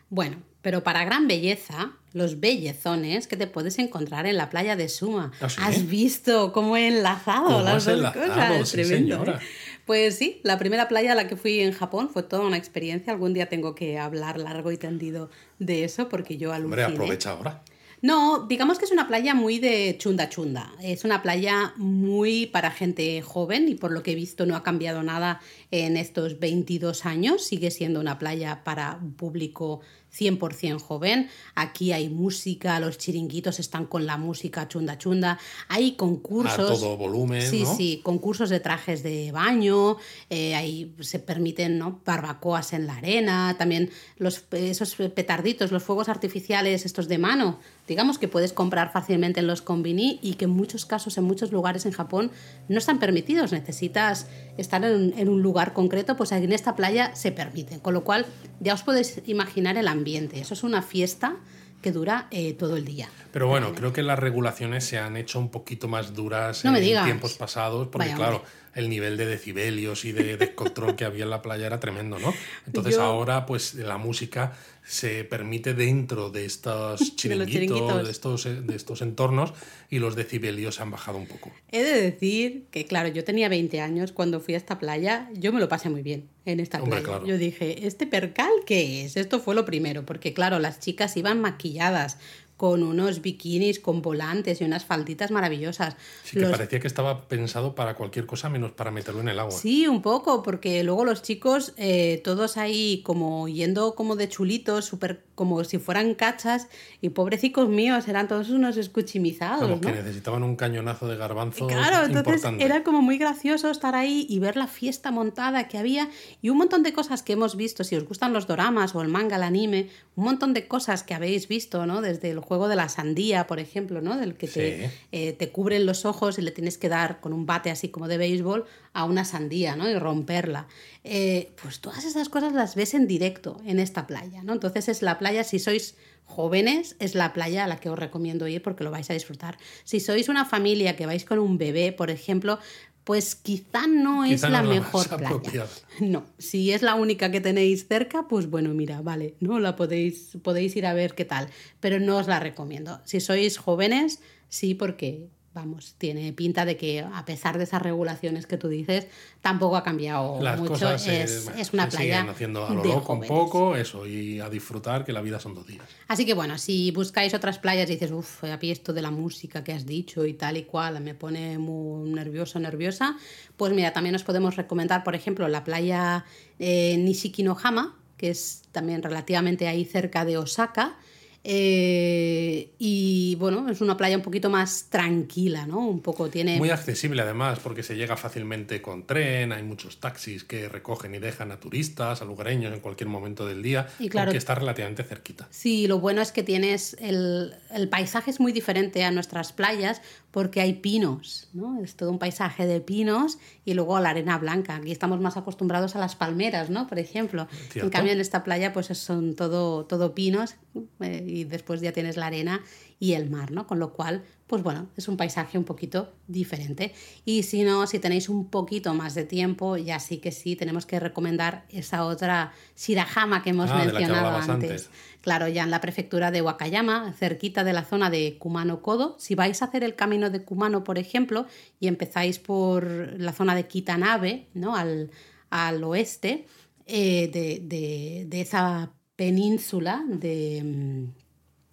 Bueno, pero para gran belleza, los bellezones que te puedes encontrar en la playa de Suma. ¿Ah, sí? ¿Has visto cómo he enlazado ¿Cómo las dos enlazado? cosas? Sí, Tremendo. señora. ¿eh? Pues sí, la primera playa a la que fui en Japón fue toda una experiencia. Algún día tengo que hablar largo y tendido de eso porque yo Hombre, aluciné. aprovecha ahora. No, digamos que es una playa muy de chunda chunda. Es una playa muy para gente joven y por lo que he visto no ha cambiado nada en estos 22 años. Sigue siendo una playa para un público 100% joven. Aquí hay música, los chiringuitos están con la música chunda chunda. Hay A concursos. todo volumen, Sí, ¿no? sí, concursos de trajes de baño, eh, ahí se permiten ¿no? barbacoas en la arena, también los, esos petarditos, los fuegos artificiales, estos de mano, digamos que puedes comprar fácilmente en los combini y que en muchos casos, en muchos lugares en Japón, no están permitidos. Necesitas estar en, en un lugar concreto, pues en esta playa se permiten. Con lo cual, ya os podéis imaginar el ambiente. Eso es una fiesta que dura eh, todo el día. Pero bueno, creo que las regulaciones se han hecho un poquito más duras No en digas. tiempos pasados, porque Vaya, claro, el nivel de decibelios y de descontrol que había en la playa era tremendo, ¿no? <laughs> Entonces Yo- ahora, pues la música se permite dentro de estos <laughs> De chiringuitos, de estos, eh, de estos entornos, y los decibelios se han bajado un poco. He de decir que, claro, yo tenía 20 años cuando fui a esta playa, yo me lo pasé muy bien en esta Hombre, playa. claro. Yo dije, ¿este percal qué es? Esto fue lo primero, porque claro, las chicas iban maquilladas con unos bikinis con volantes y unas falditas maravillosas. Sí que Los- parecía que estaba pensado para cualquier cosa menos para meterlo en el agua. Sí, un poco, porque luego los chicos, eh, todos ahí como yendo como de chulitos, súper como si fueran cachas, y pobrecicos míos, eran todos unos escuchimizados, Vamos, ¿no? que necesitaban un cañonazo de garbanzo Claro, entonces importante. era como muy gracioso estar ahí y ver la fiesta montada que había y un montón de cosas que hemos visto, si os gustan los doramas o el manga, el anime, un montón de cosas que habéis visto, ¿no? Desde el juego de la sandía, por ejemplo, ¿no? Del que te, eh, te cubren los ojos y le tienes que dar con un bate así como de béisbol a una sandía, ¿no? Y romperla. Eh, pues todas esas cosas las ves en directo en esta playa, ¿no? Entonces es la playa, si sois jóvenes, es la playa a la que os recomiendo ir porque lo vais a disfrutar. Si sois una familia que vais con un bebé, por ejemplo, pues quizá no es la no es la mejor playa. apropiada. <laughs> No, si es la única que tenéis cerca, pues bueno, mira, vale, no la podéis podéis ir a ver qué tal, pero no os la recomiendo. Si sois jóvenes, sí porque vamos, tiene pinta de que a pesar de esas regulaciones que tú dices, tampoco ha cambiado Las mucho. cosas es, eh, es una se playa siguen haciendo a lo de loco un poco, eso, y a disfrutar que la vida son dos días. Así que bueno, si buscáis otras playas y dices, uff, a mí esto de la música que has dicho y tal y cual me pone muy nerviosa, nerviosa, pues mira, también os podemos recomendar, por ejemplo, la playa eh, Nishikinohama, que es también relativamente ahí cerca de Osaka. Eh, y bueno, es una playa un poquito más tranquila, ¿no? Un poco tiene... Muy accesible además, porque se llega fácilmente con tren, hay muchos taxis que recogen y dejan a turistas, a lugareños en cualquier momento del día, Y claro- porque está relativamente cerquita. Sí, lo bueno es que tienes el, el paisaje es muy diferente a nuestras playas porque hay pinos, ¿no? Es todo un paisaje de pinos y luego la arena blanca. Aquí estamos más acostumbrados a las palmeras, ¿no? Por ejemplo. En cambio en esta playa pues son todo, todo pinos eh, y después ya tienes la arena y el mar, ¿no? Con lo cual, pues bueno, es un paisaje un poquito diferente. Y si no, si tenéis un poquito más de tiempo, ya sí que sí, tenemos que recomendar esa otra Shirahama que hemos Ah, que mencionado antes. antes. Claro, ya en la prefectura de Wakayama, cerquita de la zona de Kumano-Kodo. Si vais a hacer el camino de Kumano, por ejemplo, y empezáis por la zona de Kitanabe, ¿no? al, al oeste eh, de, de- de esa península de...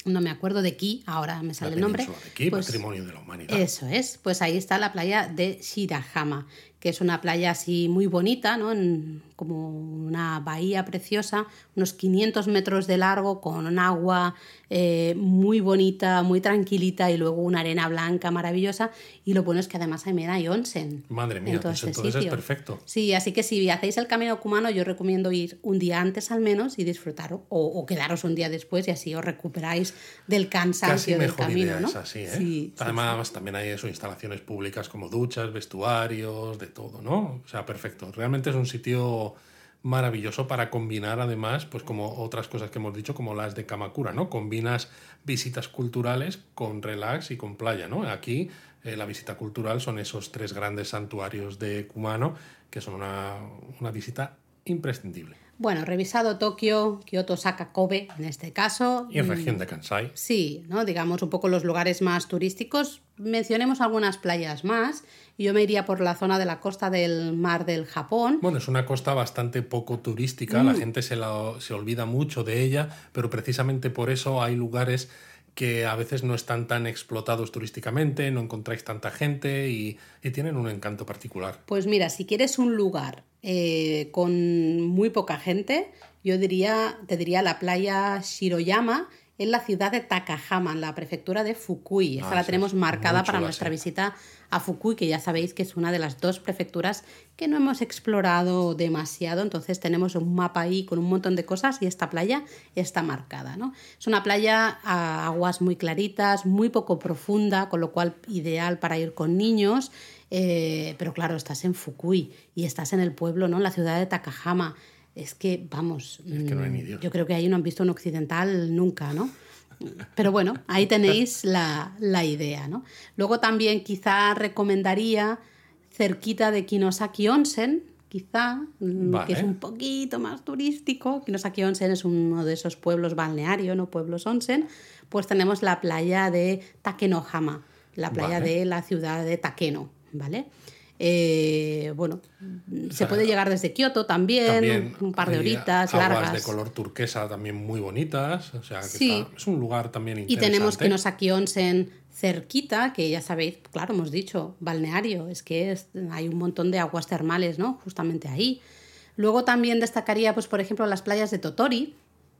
No me acuerdo de Ki, ahora me sale La el nombre. de aquí, Pues- patrimonio de la humanidad. eso es, pues ahí está la playa de Shirahama, que es una playa así muy bonita, ¿no? En- como una bahía preciosa, unos 500 metros de largo, con un agua eh, muy bonita, muy tranquilita y luego una arena blanca maravillosa. Y lo bueno es que además también hay onsen. Madre en mía, todo pues este entonces es perfecto. Sí, así que si hacéis el camino cumano, yo recomiendo ir un día antes al menos y disfrutar, o, o quedaros un día después y así os recuperáis del Casi cansancio del mejor camino, idea ¿no? es así, ¿eh? Sí, sí, Además, también hay eso, instalaciones públicas como duchas, vestuarios, de todo, ¿no? O sea, perfecto. Realmente es un sitio maravilloso para combinar, además, pues como otras cosas que hemos dicho, como las de Kamakura, ¿no? Combinas visitas culturales con relax y con playa, ¿no? Aquí eh, la visita cultural son esos tres grandes santuarios de Kumano, que son una, una visita imprescindible. Bueno, revisado Tokio, Kioto, Osaka, Kobe en este caso. Y en Mm, región de Kansai. Sí, ¿no? digamos un poco los lugares más turísticos. Mencionemos algunas playas más. Yo me iría por la zona de la costa del mar del Japón. Bueno, es una costa bastante poco turística, Mm. la gente se, la- se olvida mucho de ella, pero precisamente por eso hay lugares que a veces no están tan explotados turísticamente, no encontráis tanta gente y, tienen un encanto particular. Pues mira, si quieres un lugar eh, con muy poca gente, yo diría, te diría la playa Shiroyama en la ciudad de Takahama, en la prefectura de Fukui. Esta Ah, la tenemos marcada para nuestra visita a Fukui, que ya sabéis que es una de las dos prefecturas que no hemos explorado demasiado. Entonces tenemos un mapa ahí con un montón de cosas y esta playa está marcada. ¿no? Es una playa a aguas muy claritas, muy poco profunda, con lo cual ideal para ir con niños. Eh, pero claro, estás en Fukui y estás en el pueblo, ¿no? En la ciudad de Takahama. Es que, vamos, Es que no hay ni mm, Dios. yo creo que ahí no han visto un occidental nunca, ¿no? Pero bueno, ahí tenéis la, la idea, ¿no? Luego también quizá recomendaría cerquita de Kinosaki Onsen, quizá, mm, Vale. que es un poquito más turístico. Kinosaki Onsen es uno de esos pueblos balneario, ¿no? Pueblos onsen. Pues tenemos la playa de Takenohama, la playa Vale. de la ciudad de Takeno, ¿vale? Eh, bueno, se sea, puede llegar desde Kioto también, También un par de horitas aguas largas. de color turquesa también muy bonitas, o sea, que Sí. está- es un lugar también Y interesante. tenemos que nos aquí Onsen cerquita, que ya sabéis, claro, hemos dicho, balneario, es que es- hay un montón de aguas termales, ¿no? Justamente ahí. Luego también destacaría, pues, por ejemplo, las playas de Totori.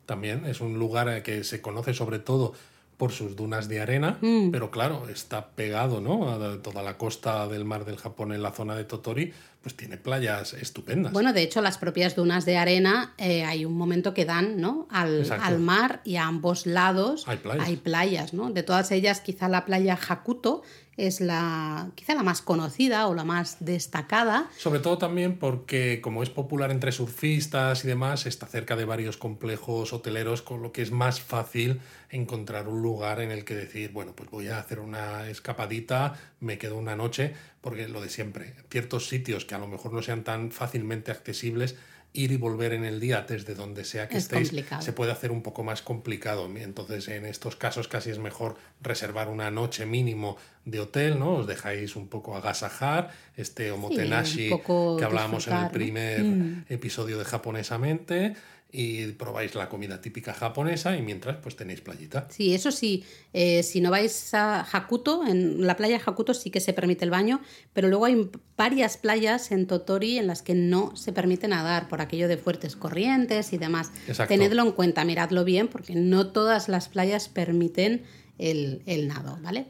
También es un lugar eh, que se conoce sobre todo por sus dunas de arena, Mm. pero claro, está pegado ¿no? a toda la costa del mar del Japón en la zona de Totori, pues tiene playas estupendas. Bueno, de hecho, las propias dunas de arena eh, hay un momento que dan ¿no? al, al mar y a ambos lados Hay playas. playas, ¿no? De todas ellas, quizá la playa Hakuto es la quizá la más conocida o la más destacada. Sobre todo también porque como es popular entre surfistas y demás, está cerca de varios complejos hoteleros, con lo que es más fácil encontrar un lugar en el que decir, bueno, pues voy a hacer una escapadita, me quedo una noche, porque lo de siempre, ciertos sitios que a lo mejor no sean tan fácilmente accesibles, ir y volver en el día desde donde sea que Es estéis complicado. se puede hacer un poco más complicado. Entonces, en estos casos casi es mejor reservar una noche mínimo de hotel, ¿no? Os dejáis un poco agasajar, este omotenashi que hablábamos en el ¿no? Mm. primer episodio de Japonesamente y probáis la comida típica japonesa y mientras pues tenéis playita. Sí, eso sí, eh, si no vais a Hakuto, en la playa Hakuto sí que se permite el baño, pero luego hay varias playas en Totori en las que no se permite nadar por aquello de fuertes corrientes y demás. Exacto. Tenedlo en cuenta, miradlo bien, porque no todas las playas permiten el, el nado, ¿vale?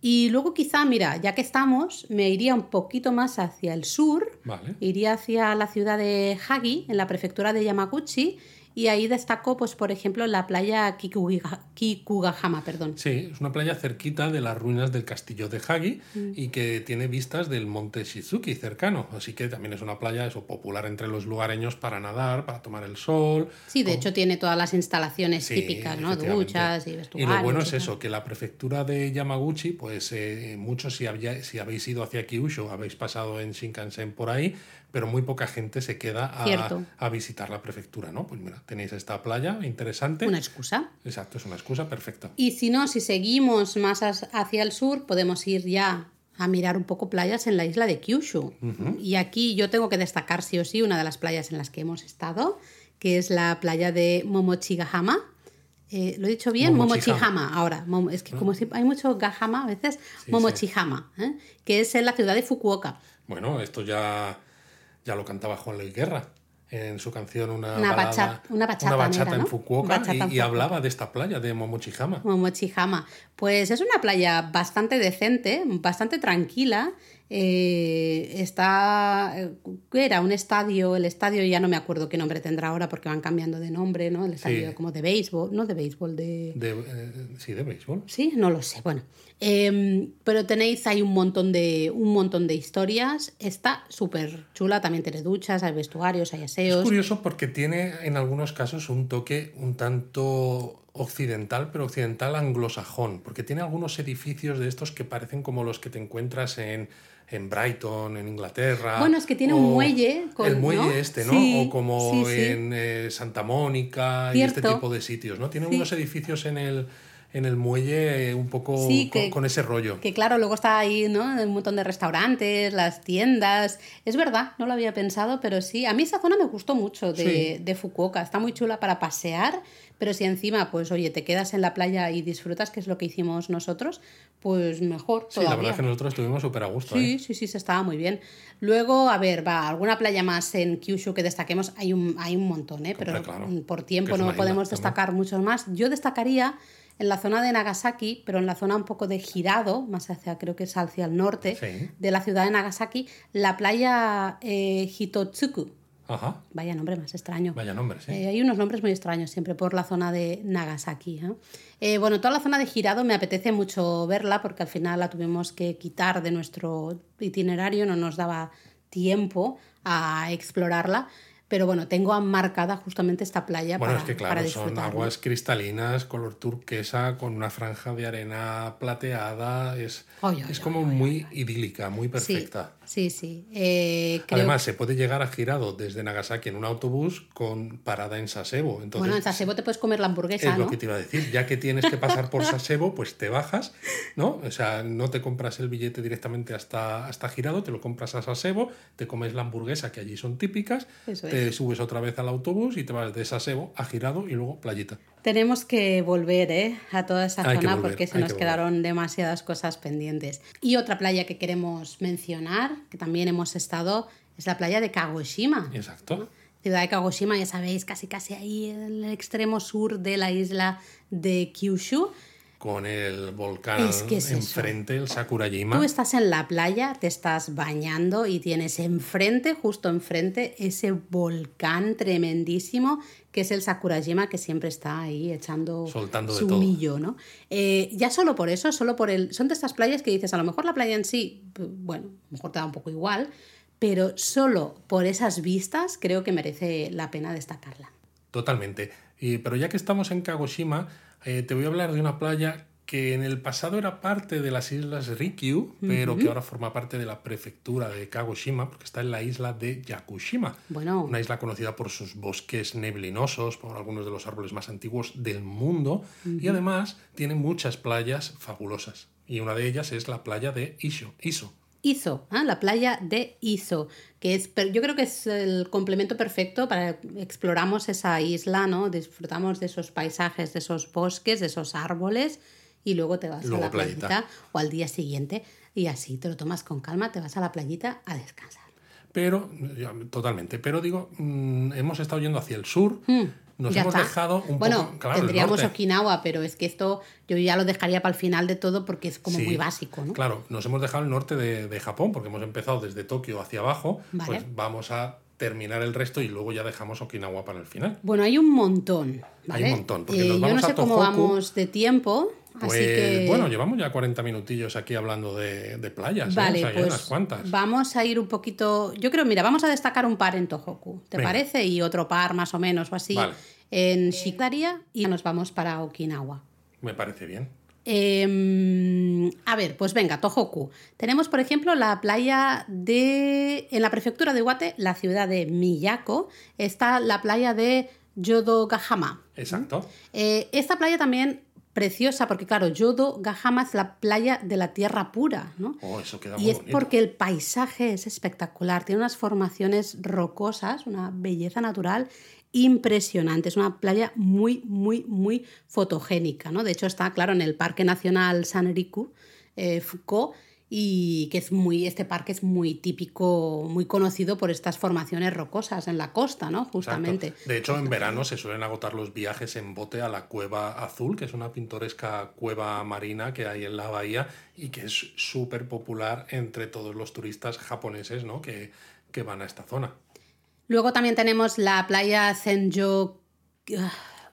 Y luego quizá, mira, ya que estamos, me iría un poquito más hacia el sur, Vale. iría hacia la ciudad de Hagi, en la prefectura de Yamaguchi, y ahí destacó, pues, por ejemplo, la playa Kikuga- Kikugahama, perdón. Sí, es una playa cerquita de las ruinas del castillo de Hagi Mm. y que tiene vistas del monte Shizuki cercano. Así que también es una playa eso, popular entre los lugareños para nadar, para tomar el sol. Sí, de hecho tiene todas las instalaciones Sí, típicas, ¿no? Duchas y Y vestuarios. lo bueno es y tal. eso, que la prefectura de Yamaguchi, pues eh, muchos si, había- si habéis ido hacia Kyushu, habéis pasado en Shinkansen por ahí, pero muy poca gente se queda a, a visitar la prefectura, ¿no? Pues mira, tenéis esta playa interesante. Una excusa. Exacto, es una excusa perfecta. Y si no, si seguimos más hacia el sur, podemos ir ya a mirar un poco playas en la isla de Kyushu. Y aquí yo tengo que destacar sí o sí una de las playas en las que hemos estado, que es la playa de Momochigahama. Eh, ¿Lo he dicho bien? Momochihama. Ahora, es que como si hay mucho Gahama a veces, Momochihama, ¿eh? que es en la ciudad de Fukuoka. Bueno, esto ya, ya lo cantaba Juan Luis Guerra en su canción Una, Una balada- bachata- una bachata bachata negra, en. Fukuoka Bachata en y, y hablaba de esta playa de Momochihama. Momochihama. Pues es una playa bastante decente, bastante tranquila. Eh, está. eh, ¿Qué era? Un estadio. El estadio ya no me acuerdo qué nombre tendrá ahora porque van cambiando de nombre, ¿no? El estadio Sí. como de béisbol, no de béisbol, de. De, eh, sí, de béisbol. Sí, no lo sé. Bueno, Em, pero tenéis ahí un montón de un montón de historias. Está súper chula. También tiene duchas, hay vestuarios, hay Es aseos. curioso porque tiene en algunos casos un toque un tanto occidental, pero occidental anglosajón, porque tiene algunos edificios de estos que parecen como los que te encuentras en, en Brighton, en Inglaterra. Bueno, es que tiene un muelle con- el muelle ¿no? este, ¿no? Sí, o como sí, sí. en eh, Santa Mónica y este tipo de sitios, ¿no? Tiene unos edificios en el, en el muelle eh, un poco Sí, con, que- con ese rollo. Que claro, luego está ahí, ¿no? Un montón de restaurantes, las tiendas. Es verdad, no lo había pensado, pero sí. A mí esa zona me gustó mucho de, Sí. de Fukuoka. Está muy chula para pasear, pero si encima, pues oye, te quedas en la playa y disfrutas, que es lo que hicimos nosotros, pues mejor Sí, la todavía. verdad es que nosotros estuvimos súper a gusto. Sí, ¿eh? sí, sí, se estaba muy bien. Luego, a ver, va, alguna playa más en Kyushu que destaquemos, hay un, hay un montón, ¿eh? pero claro, por tiempo no podemos destacar muchos más. Yo destacaría en la zona de Nagasaki, pero en la zona un poco de Girado, más hacia, creo que es hacia el norte Sí. de la ciudad de Nagasaki, la playa eh, Hitotsuku. Ajá, Vaya nombre más extraño. vaya nombre, sí. Eh, hay unos nombres muy extraños siempre por la zona de Nagasaki. ¿no? Eh, bueno, toda la zona de Girado me apetece mucho verla porque al final la tuvimos que quitar de nuestro itinerario, no nos daba tiempo a explorarla. Pero bueno, tengo marcada justamente esta playa Bueno, para, es que para claro, son disfrutar, ¿no? aguas cristalinas, color turquesa, con una franja de arena plateada. Es, es como muy idílica, muy perfecta. Sí, sí, sí. Eh, creo- Además, se puede llegar a Girado desde Nagasaki en un autobús con parada en Sasebo. Entonces, bueno, en Sasebo te puedes comer la hamburguesa, es lo ¿no? que te iba a decir. Ya que tienes que pasar por Sasebo, pues te bajas, ¿no? O sea, no te compras el billete directamente hasta, hasta Girado, te lo compras a Sasebo, te comes la hamburguesa, que allí son típicas, Eso te subes otra vez al autobús y te vas de Sasebo a Girado y luego playita. Tenemos que volver ¿eh? a toda esa Hay zona volver, porque se nos que quedaron demasiadas cosas pendientes. Y otra playa que queremos mencionar, que también hemos estado, es la playa de Kagoshima. Exacto. Ciudad de Kagoshima, ya sabéis, casi casi ahí en el extremo sur de la isla de Kyushu. Con el volcán Es que es eso. enfrente, el Sakurajima. Tú estás en la playa, te estás bañando y tienes enfrente, justo enfrente, ese volcán tremendísimo que es el Sakurajima que siempre está ahí echando Soltando de su todo. ¿no? Eh, ya solo por eso, solo por el... Son de estas playas que dices, a lo mejor la playa en sí, bueno, a lo mejor te da un poco igual, pero solo por esas vistas creo que merece la pena destacarla. Totalmente. Y, pero ya que estamos en Kagoshima, eh, te voy a hablar de una playa que en el pasado era parte de las islas Ryukyu, pero que ahora forma parte de la prefectura de Kagoshima, porque está en la isla de Yakushima. Bueno. Una isla conocida por sus bosques neblinosos, por algunos de los árboles más antiguos del mundo, y además tiene muchas playas fabulosas. Y una de ellas es la playa de Isho, Iso. Izo, ¿ah? la playa de Izo, que es, yo creo que es el complemento perfecto para exploramos esa isla, ¿no? Disfrutamos de esos paisajes, de esos bosques, de esos árboles y luego te vas Luego a la playita. playita o al día siguiente y así te lo tomas con calma, te vas a la playita a descansar. Pero, totalmente, pero digo, mm, hemos estado yendo hacia el sur, nos Hmm, Ya hemos está. dejado un bueno, poco, claro, tendríamos. Okinawa, pero es que esto yo ya lo dejaría para el final de todo porque es como Sí, muy básico, ¿no? Claro, nos hemos dejado el norte de, de Japón, porque hemos empezado desde Tokio hacia abajo, Vale. pues vamos a terminar el resto y luego ya dejamos Okinawa para el final. Bueno, hay un montón, ¿vale? un montón, porque Eh, nos yo vamos no a sé cómo vamos de tiempo, Pues así que... bueno, llevamos ya 40 minutillos aquí hablando de, de playas, ¿eh? Vale, O sea, ya pues unas cuantas. vamos a ir un poquito. Yo creo, mira, vamos a destacar un par en Tohoku, ¿te Venga. parece? Y otro par más o menos o así Vale. en Shikaria y nos vamos para Okinawa. Me parece bien. Eh, a ver, pues venga, Tohoku. Tenemos, por ejemplo, la playa de. En la prefectura de Iwate, la ciudad de Miyako, está la playa de Yodogahama. Exacto. Eh, esta playa también preciosa, porque claro, Yodogahama es la playa de la tierra pura, ¿no? Oh, eso queda Y muy es bonito. porque el paisaje es espectacular, tiene unas formaciones rocosas, una belleza natural impresionante. Es una playa muy, muy, muy fotogénica, ¿no? De hecho, está, claro, en el Parque Nacional Sanriku, eh, Foucault, y que es muy, este parque es muy típico, muy conocido por estas formaciones rocosas en la costa, ¿no? Exacto. Justamente. De hecho, en verano se suelen agotar los viajes en bote a la Cueva Azul, que es una pintoresca cueva marina que hay en la bahía y que es súper popular entre todos los turistas japoneses ¿no? que, que van a esta zona. Luego también tenemos la playa Senjo...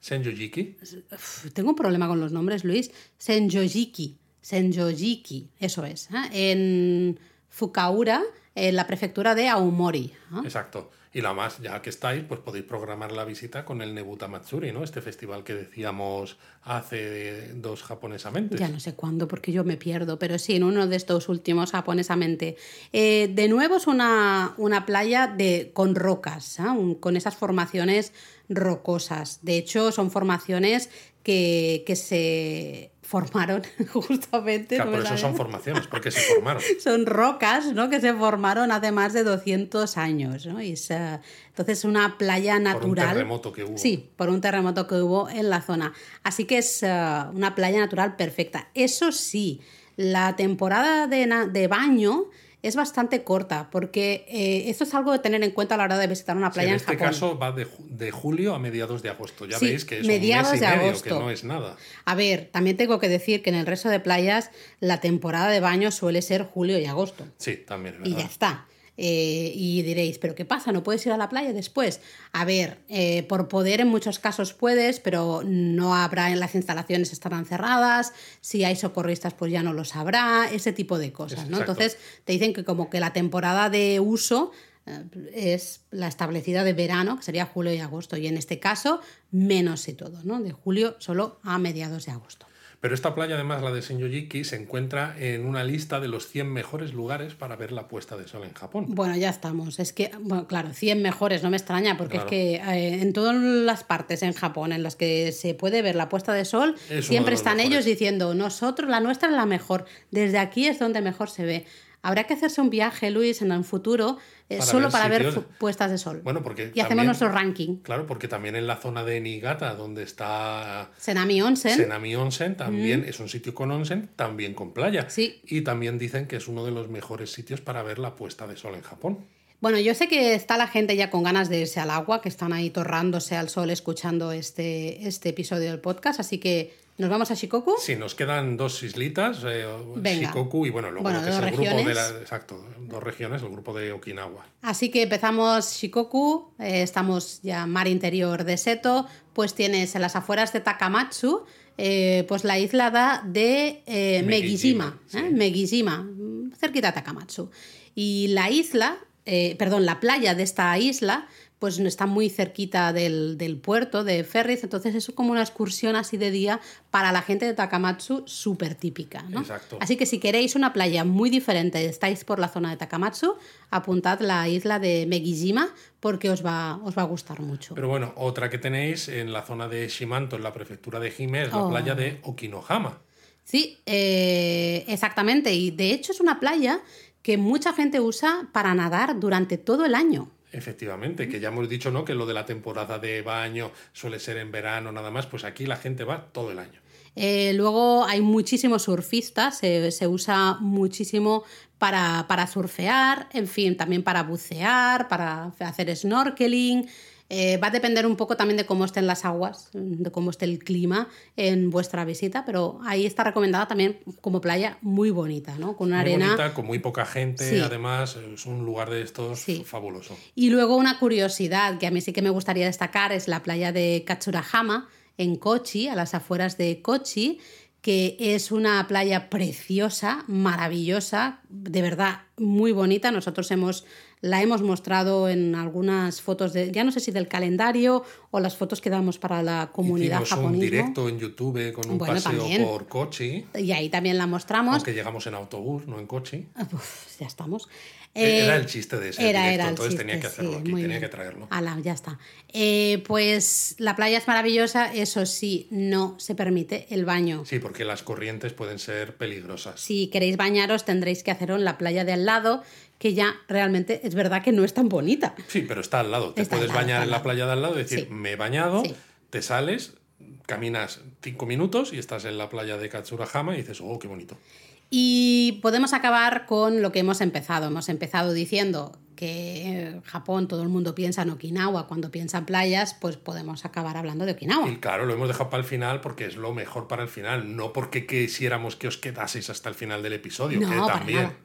Senjojiki, Uf, Tengo un problema con los nombres, Luis. Senjojiki. Senjojiki, eso es. ¿eh? En Fukaura, en la prefectura de Aomori. ¿eh? exacto. Y la más, ya que estáis, pues podéis programar la visita con el Nebuta Matsuri, ¿no? Este festival que decíamos hace dos japonesamente. Ya no sé cuándo, porque yo me pierdo, pero sí, en uno de estos últimos japonesamente. Eh, de nuevo es una, una playa de, con rocas, ¿eh? Un- con esas formaciones rocosas. De hecho, son formaciones que, que se formaron <laughs> justamente. Claro, no por eso son formaciones, porque se formaron. <laughs> son rocas ¿no? que se formaron hace más de 200 años. ¿no? Y es, eh, entonces, una playa Por un natural. terremoto que hubo. Sí, por un terremoto que hubo en la zona. Así que es eh, una playa natural perfecta. Eso sí, la temporada de, de baño es bastante corta, porque eh, esto es algo de tener en cuenta a la hora de visitar una Sí, playa en en, este Japón. caso va de, de julio a mediados de agosto. Ya Sí, veis que es mediados un mes y de medio, agosto. que no es nada. A ver, también tengo que decir que en el resto de playas la temporada de baño suele ser julio y agosto. Sí, también y ya está. Eh, y diréis, ¿pero qué pasa? ¿No puedes ir a la playa después? A ver, eh, por poder en muchos casos puedes, pero no habrá, las instalaciones estarán cerradas, si hay socorristas pues ya no lo sabrá, ese tipo de cosas, ¿no? exacto. Entonces te dicen que como que la temporada de uso eh, es la establecida de verano, que sería julio y agosto, y en este caso menos y todo, ¿no? De julio solo a mediados de agosto. Pero esta playa, además, la de Senjojiki, se encuentra en una lista de los 100 mejores lugares para ver la puesta de sol en Japón. Bueno, ya estamos. Es que, bueno, claro, 100 mejores, no me extraña, porque Claro. es que eh, en todas las partes en Japón en las que se puede ver la puesta de sol, siempre están mejores. ellos diciendo, nosotros, la nuestra es la mejor, desde aquí es donde mejor se ve. Habrá que hacerse un viaje, Luis, en el futuro, eh, Para solo ver para ver sitios- puestas de sol. Bueno, porque y hacemos nuestro ranking. Claro, porque también en la zona de Niigata, donde está Senami Onsen. Senami Onsen, también es un sitio con onsen, también con playa. Sí. Y también dicen que es uno de los mejores sitios para ver la puesta de sol en Japón. Bueno, yo sé que está la gente ya con ganas de irse al agua, que están ahí torrándose al sol escuchando este, este episodio del podcast, así que nos vamos a Shikoku. Sí, nos quedan dos islitas, eh. Shikoku y bueno, luego Bueno, lo que es el grupo de la, exacto, dos regiones, el grupo de Okinawa. Así que empezamos Shikoku, eh, estamos ya mar interior de Seto, pues tienes en las afueras de Takamatsu, eh, pues la isla de Megijima, sí. Megijima, cerquita de Takamatsu. Y la isla, perdón, la playa de esta isla, pues está muy cerquita del, del puerto de ferries, entonces es como una excursión así de día para la gente de Takamatsu súper típica. ¿no? Exacto. Así que si queréis una playa muy diferente y estáis por la zona de Takamatsu, apuntad la isla de Megijima porque os va, os va a gustar mucho. Pero bueno, otra que tenéis en la zona de Shimanto, en la prefectura de Hime, es la Oh. playa de Okinohama. Sí, eh, exactamente. Y de hecho es una playa que mucha gente usa para nadar durante todo el año. Efectivamente, que ya hemos dicho, ¿no? Que lo de la temporada de baño suele ser en verano nada más, pues aquí la gente va todo el año. Eh, luego hay muchísimos surfistas, se, se usa muchísimo para, para surfear, en fin, también para bucear, para hacer snorkeling. Eh, va a depender un poco también de cómo estén las aguas, de cómo esté el clima en vuestra visita, pero ahí está recomendada también como playa muy bonita, ¿no? Con una Muy arena. bonita, con muy poca gente, Sí. además es un lugar de estos Sí. fabuloso. Y luego una curiosidad que a mí sí que me gustaría destacar es la playa de Katsurahama en Kochi, a las afueras de Kochi, que es una playa preciosa, maravillosa, de verdad muy bonita. Nosotros hemos la hemos mostrado en algunas fotos de ya no sé si del calendario o las fotos que damos para la comunidad Hicimos un directo en YouTube con un Bueno, paseo también. por Kochi, Y ahí también la mostramos. aunque llegamos en autobús, no en coche. Uf, ya estamos. Era Eh, el chiste de ese era, directo, era el entonces chiste, tenía que hacerlo sí, aquí, tenía bien. que traerlo. Ala, ya está. Eh, pues la playa es maravillosa, eso sí, no se permite el baño. Sí, porque las corrientes pueden ser peligrosas. Si queréis bañaros tendréis que hacerlo en la playa de al lado, que ya realmente es verdad que no es tan bonita. Sí, pero está al lado. Te Está puedes lado, bañar en la playa de al lado y decir, Sí. me he bañado, Sí. te sales, caminas cinco minutos y estás en la playa de Katsurahama y dices, oh, qué bonito. Y podemos acabar con lo que hemos empezado. Hemos empezado diciendo que eh, Japón, todo el mundo piensa en Okinawa cuando piensa en playas, pues podemos acabar hablando de Okinawa. Y claro, lo hemos dejado para el final porque es lo mejor para el final, no porque quisiéramos que os quedaseis hasta el final del episodio, que No, para también. nada.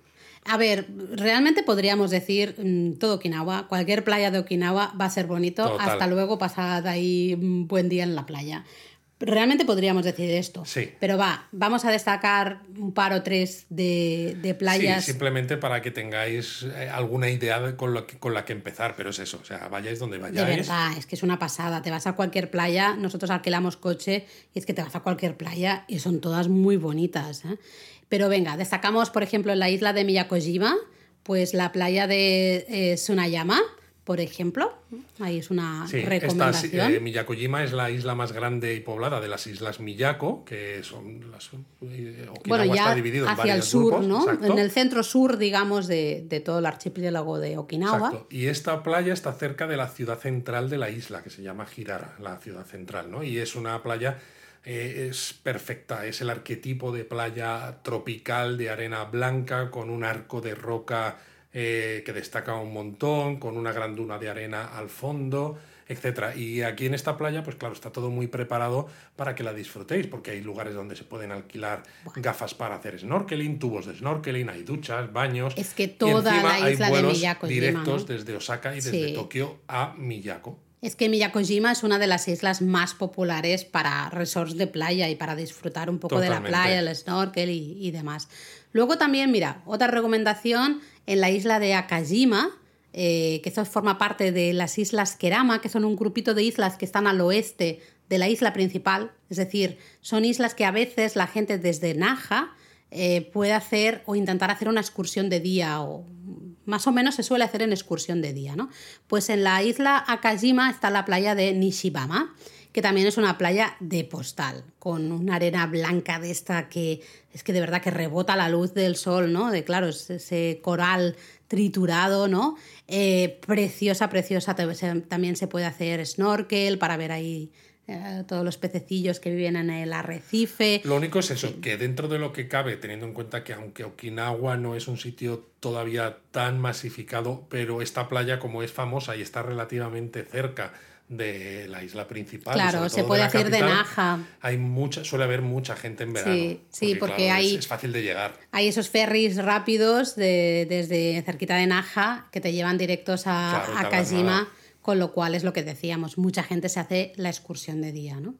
A ver, realmente podríamos decir mm, todo Okinawa, cualquier playa de Okinawa va a ser bonito, Total. hasta luego pasad ahí un buen día en la playa. Realmente podríamos decir esto. Sí. Pero va, vamos a destacar un par o tres de, de playas. Sí, simplemente para que tengáis eh, alguna idea de- con, lo que- con la que empezar, pero es eso, o sea, vayáis donde de vayáis. verdad, es que es una pasada. Te vas a cualquier playa, nosotros alquilamos coche y es que te vas a cualquier playa y son todas muy bonitas. ¿eh? Pero venga, destacamos, por ejemplo, en la isla de Miyakojima, pues la playa de eh, Tsunayama, por ejemplo. Ahí es una Sí, esta, recomendación. eh, Miyakojima es la isla más grande y poblada de las islas Miyako, que son las. eh, Okinawa bueno, ya está dividido en hacia el varios sur, grupos, ¿no? exacto. En el centro sur, digamos, de, de todo el archipiélago de Okinawa. Exacto. Y esta playa está cerca de la ciudad central de la isla, que se llama Hirara, la ciudad central, ¿no? Y es una playa, eh, es perfecta, es el arquetipo de playa tropical de arena blanca con un arco de roca eh, que destaca un montón, con una gran duna de arena al fondo, etcétera. Y aquí en esta playa, pues claro, está todo muy preparado para que la disfrutéis, porque hay lugares donde se pueden alquilar gafas para hacer snorkeling, tubos de snorkeling, hay duchas, baños. Es que toda la hay isla de Miyakojima, directos ¿no? desde Osaka y desde Sí. Tokio a Miyako. Es que Miyakojima es una de las islas más populares para resorts de playa y para disfrutar un poco de la playa, el snorkel y, y demás. Luego también, mira, otra recomendación en la isla de Akajima, eh, que eso forma parte de las islas Kerama, que son un grupito de islas que están al oeste de la isla principal. Es decir, son islas que a veces la gente desde Naha eh, puede hacer o intentar hacer una excursión de día o más o menos se suele hacer en excursión de día, ¿no? Pues en la isla Akajima está la playa de Nishibama, que también es una playa de postal, con una arena blanca de esta que es que de verdad que rebota la luz del sol, ¿no? De claro, es ese coral triturado, ¿no? Eh, preciosa, preciosa. También se puede hacer snorkel para ver ahí eh, todos los pececillos que viven en el arrecife. Lo único es eso, que dentro de lo que cabe, teniendo en cuenta que aunque Okinawa no es un sitio todavía tan masificado, pero esta playa como es famosa y está relativamente cerca de la isla principal. Claro, se puede hacer de Naha. Hay mucha, suele haber mucha gente en verano. Sí, sí, porque claro, es- hay- es fácil de llegar. Hay esos ferries rápidos de- desde cerquita de Naja que te llevan directos a, Claro, a Kajima, con lo cual es lo que decíamos, mucha gente se hace la excursión de día, ¿no?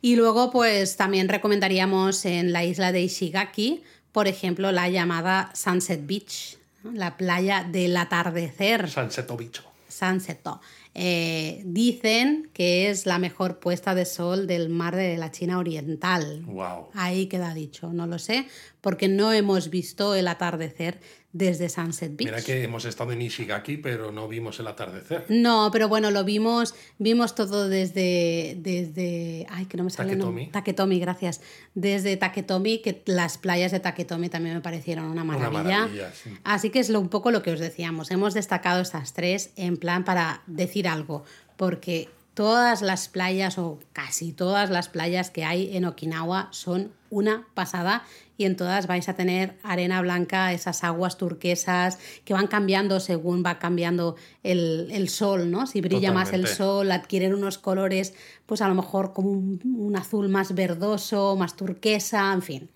Y luego, pues también recomendaríamos en la isla de Ishigaki, por ejemplo, la llamada Sunset Beach, ¿no? la playa del atardecer. Sanseto Bicho. Sunseto. Eh, dicen que es la mejor puesta de sol del mar de la China Oriental. Wow. Ahí queda dicho, no lo sé, porque no hemos visto el atardecer desde Sunset Beach. Mira que hemos estado en Ishigaki, pero no vimos el atardecer. No, pero bueno, lo vimos, vimos todo desde, desde, ay, que no me sale. Taketomi. Taketomi, gracias. Desde Taketomi, que las playas de Taketomi también me parecieron una maravilla. maravilla, sí. Así que es lo, un poco lo que os decíamos. Hemos destacado estas tres en plan para decir algo, porque todas las playas o casi todas las playas que hay en Okinawa son una pasada y en todas vais a tener arena blanca, esas aguas turquesas que van cambiando según va cambiando el, el sol, ¿no? Si brilla más el sol, adquieren unos colores, pues a lo mejor como un, un azul más verdoso, más turquesa, en fin.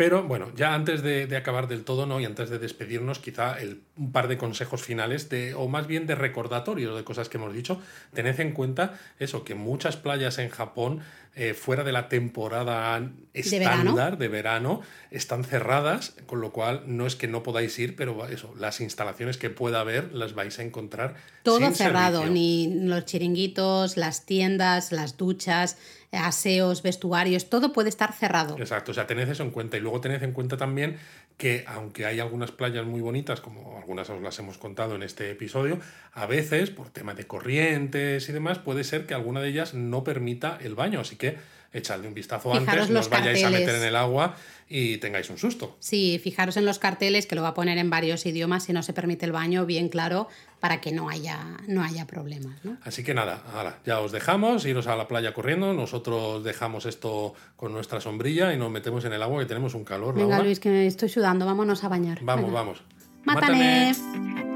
Pero bueno, ya antes de, de acabar del todo, ¿no? Y antes de despedirnos, quizá el- un par de consejos finales, de, o más bien de recordatorios de cosas que hemos dicho. Tened en cuenta eso, que muchas playas en Japón, eh, fuera de la temporada estándar de verano, están cerradas, con lo cual no es que no podáis ir, pero eso, las instalaciones que pueda haber las vais a encontrar. Todo sin cerrado, servicio. ni los chiringuitos, las tiendas, las duchas, aseos, vestuarios, todo puede estar cerrado. Exacto, o sea, tened eso en cuenta. Y luego tened en cuenta también que, aunque hay algunas playas muy bonitas, como algunas os las hemos contado en este episodio, a veces, por tema de corrientes y demás, puede ser que alguna de ellas no permita el baño. Así que echadle un vistazo Fijaros antes, no os vayáis a meter en el agua y tengáis un susto. Sí, fijaros en los carteles que lo va a poner en varios idiomas si no se permite el baño, bien claro, para que no haya, no haya problemas. ¿no? Así que nada, ahora ya os dejamos, iros a la playa corriendo, nosotros dejamos esto con nuestra sombrilla y nos metemos en el agua que tenemos un calor. Venga, Laura. Luis, que me estoy sudando, vámonos a bañar. Vamos, Venga. vamos. ¡Mátame!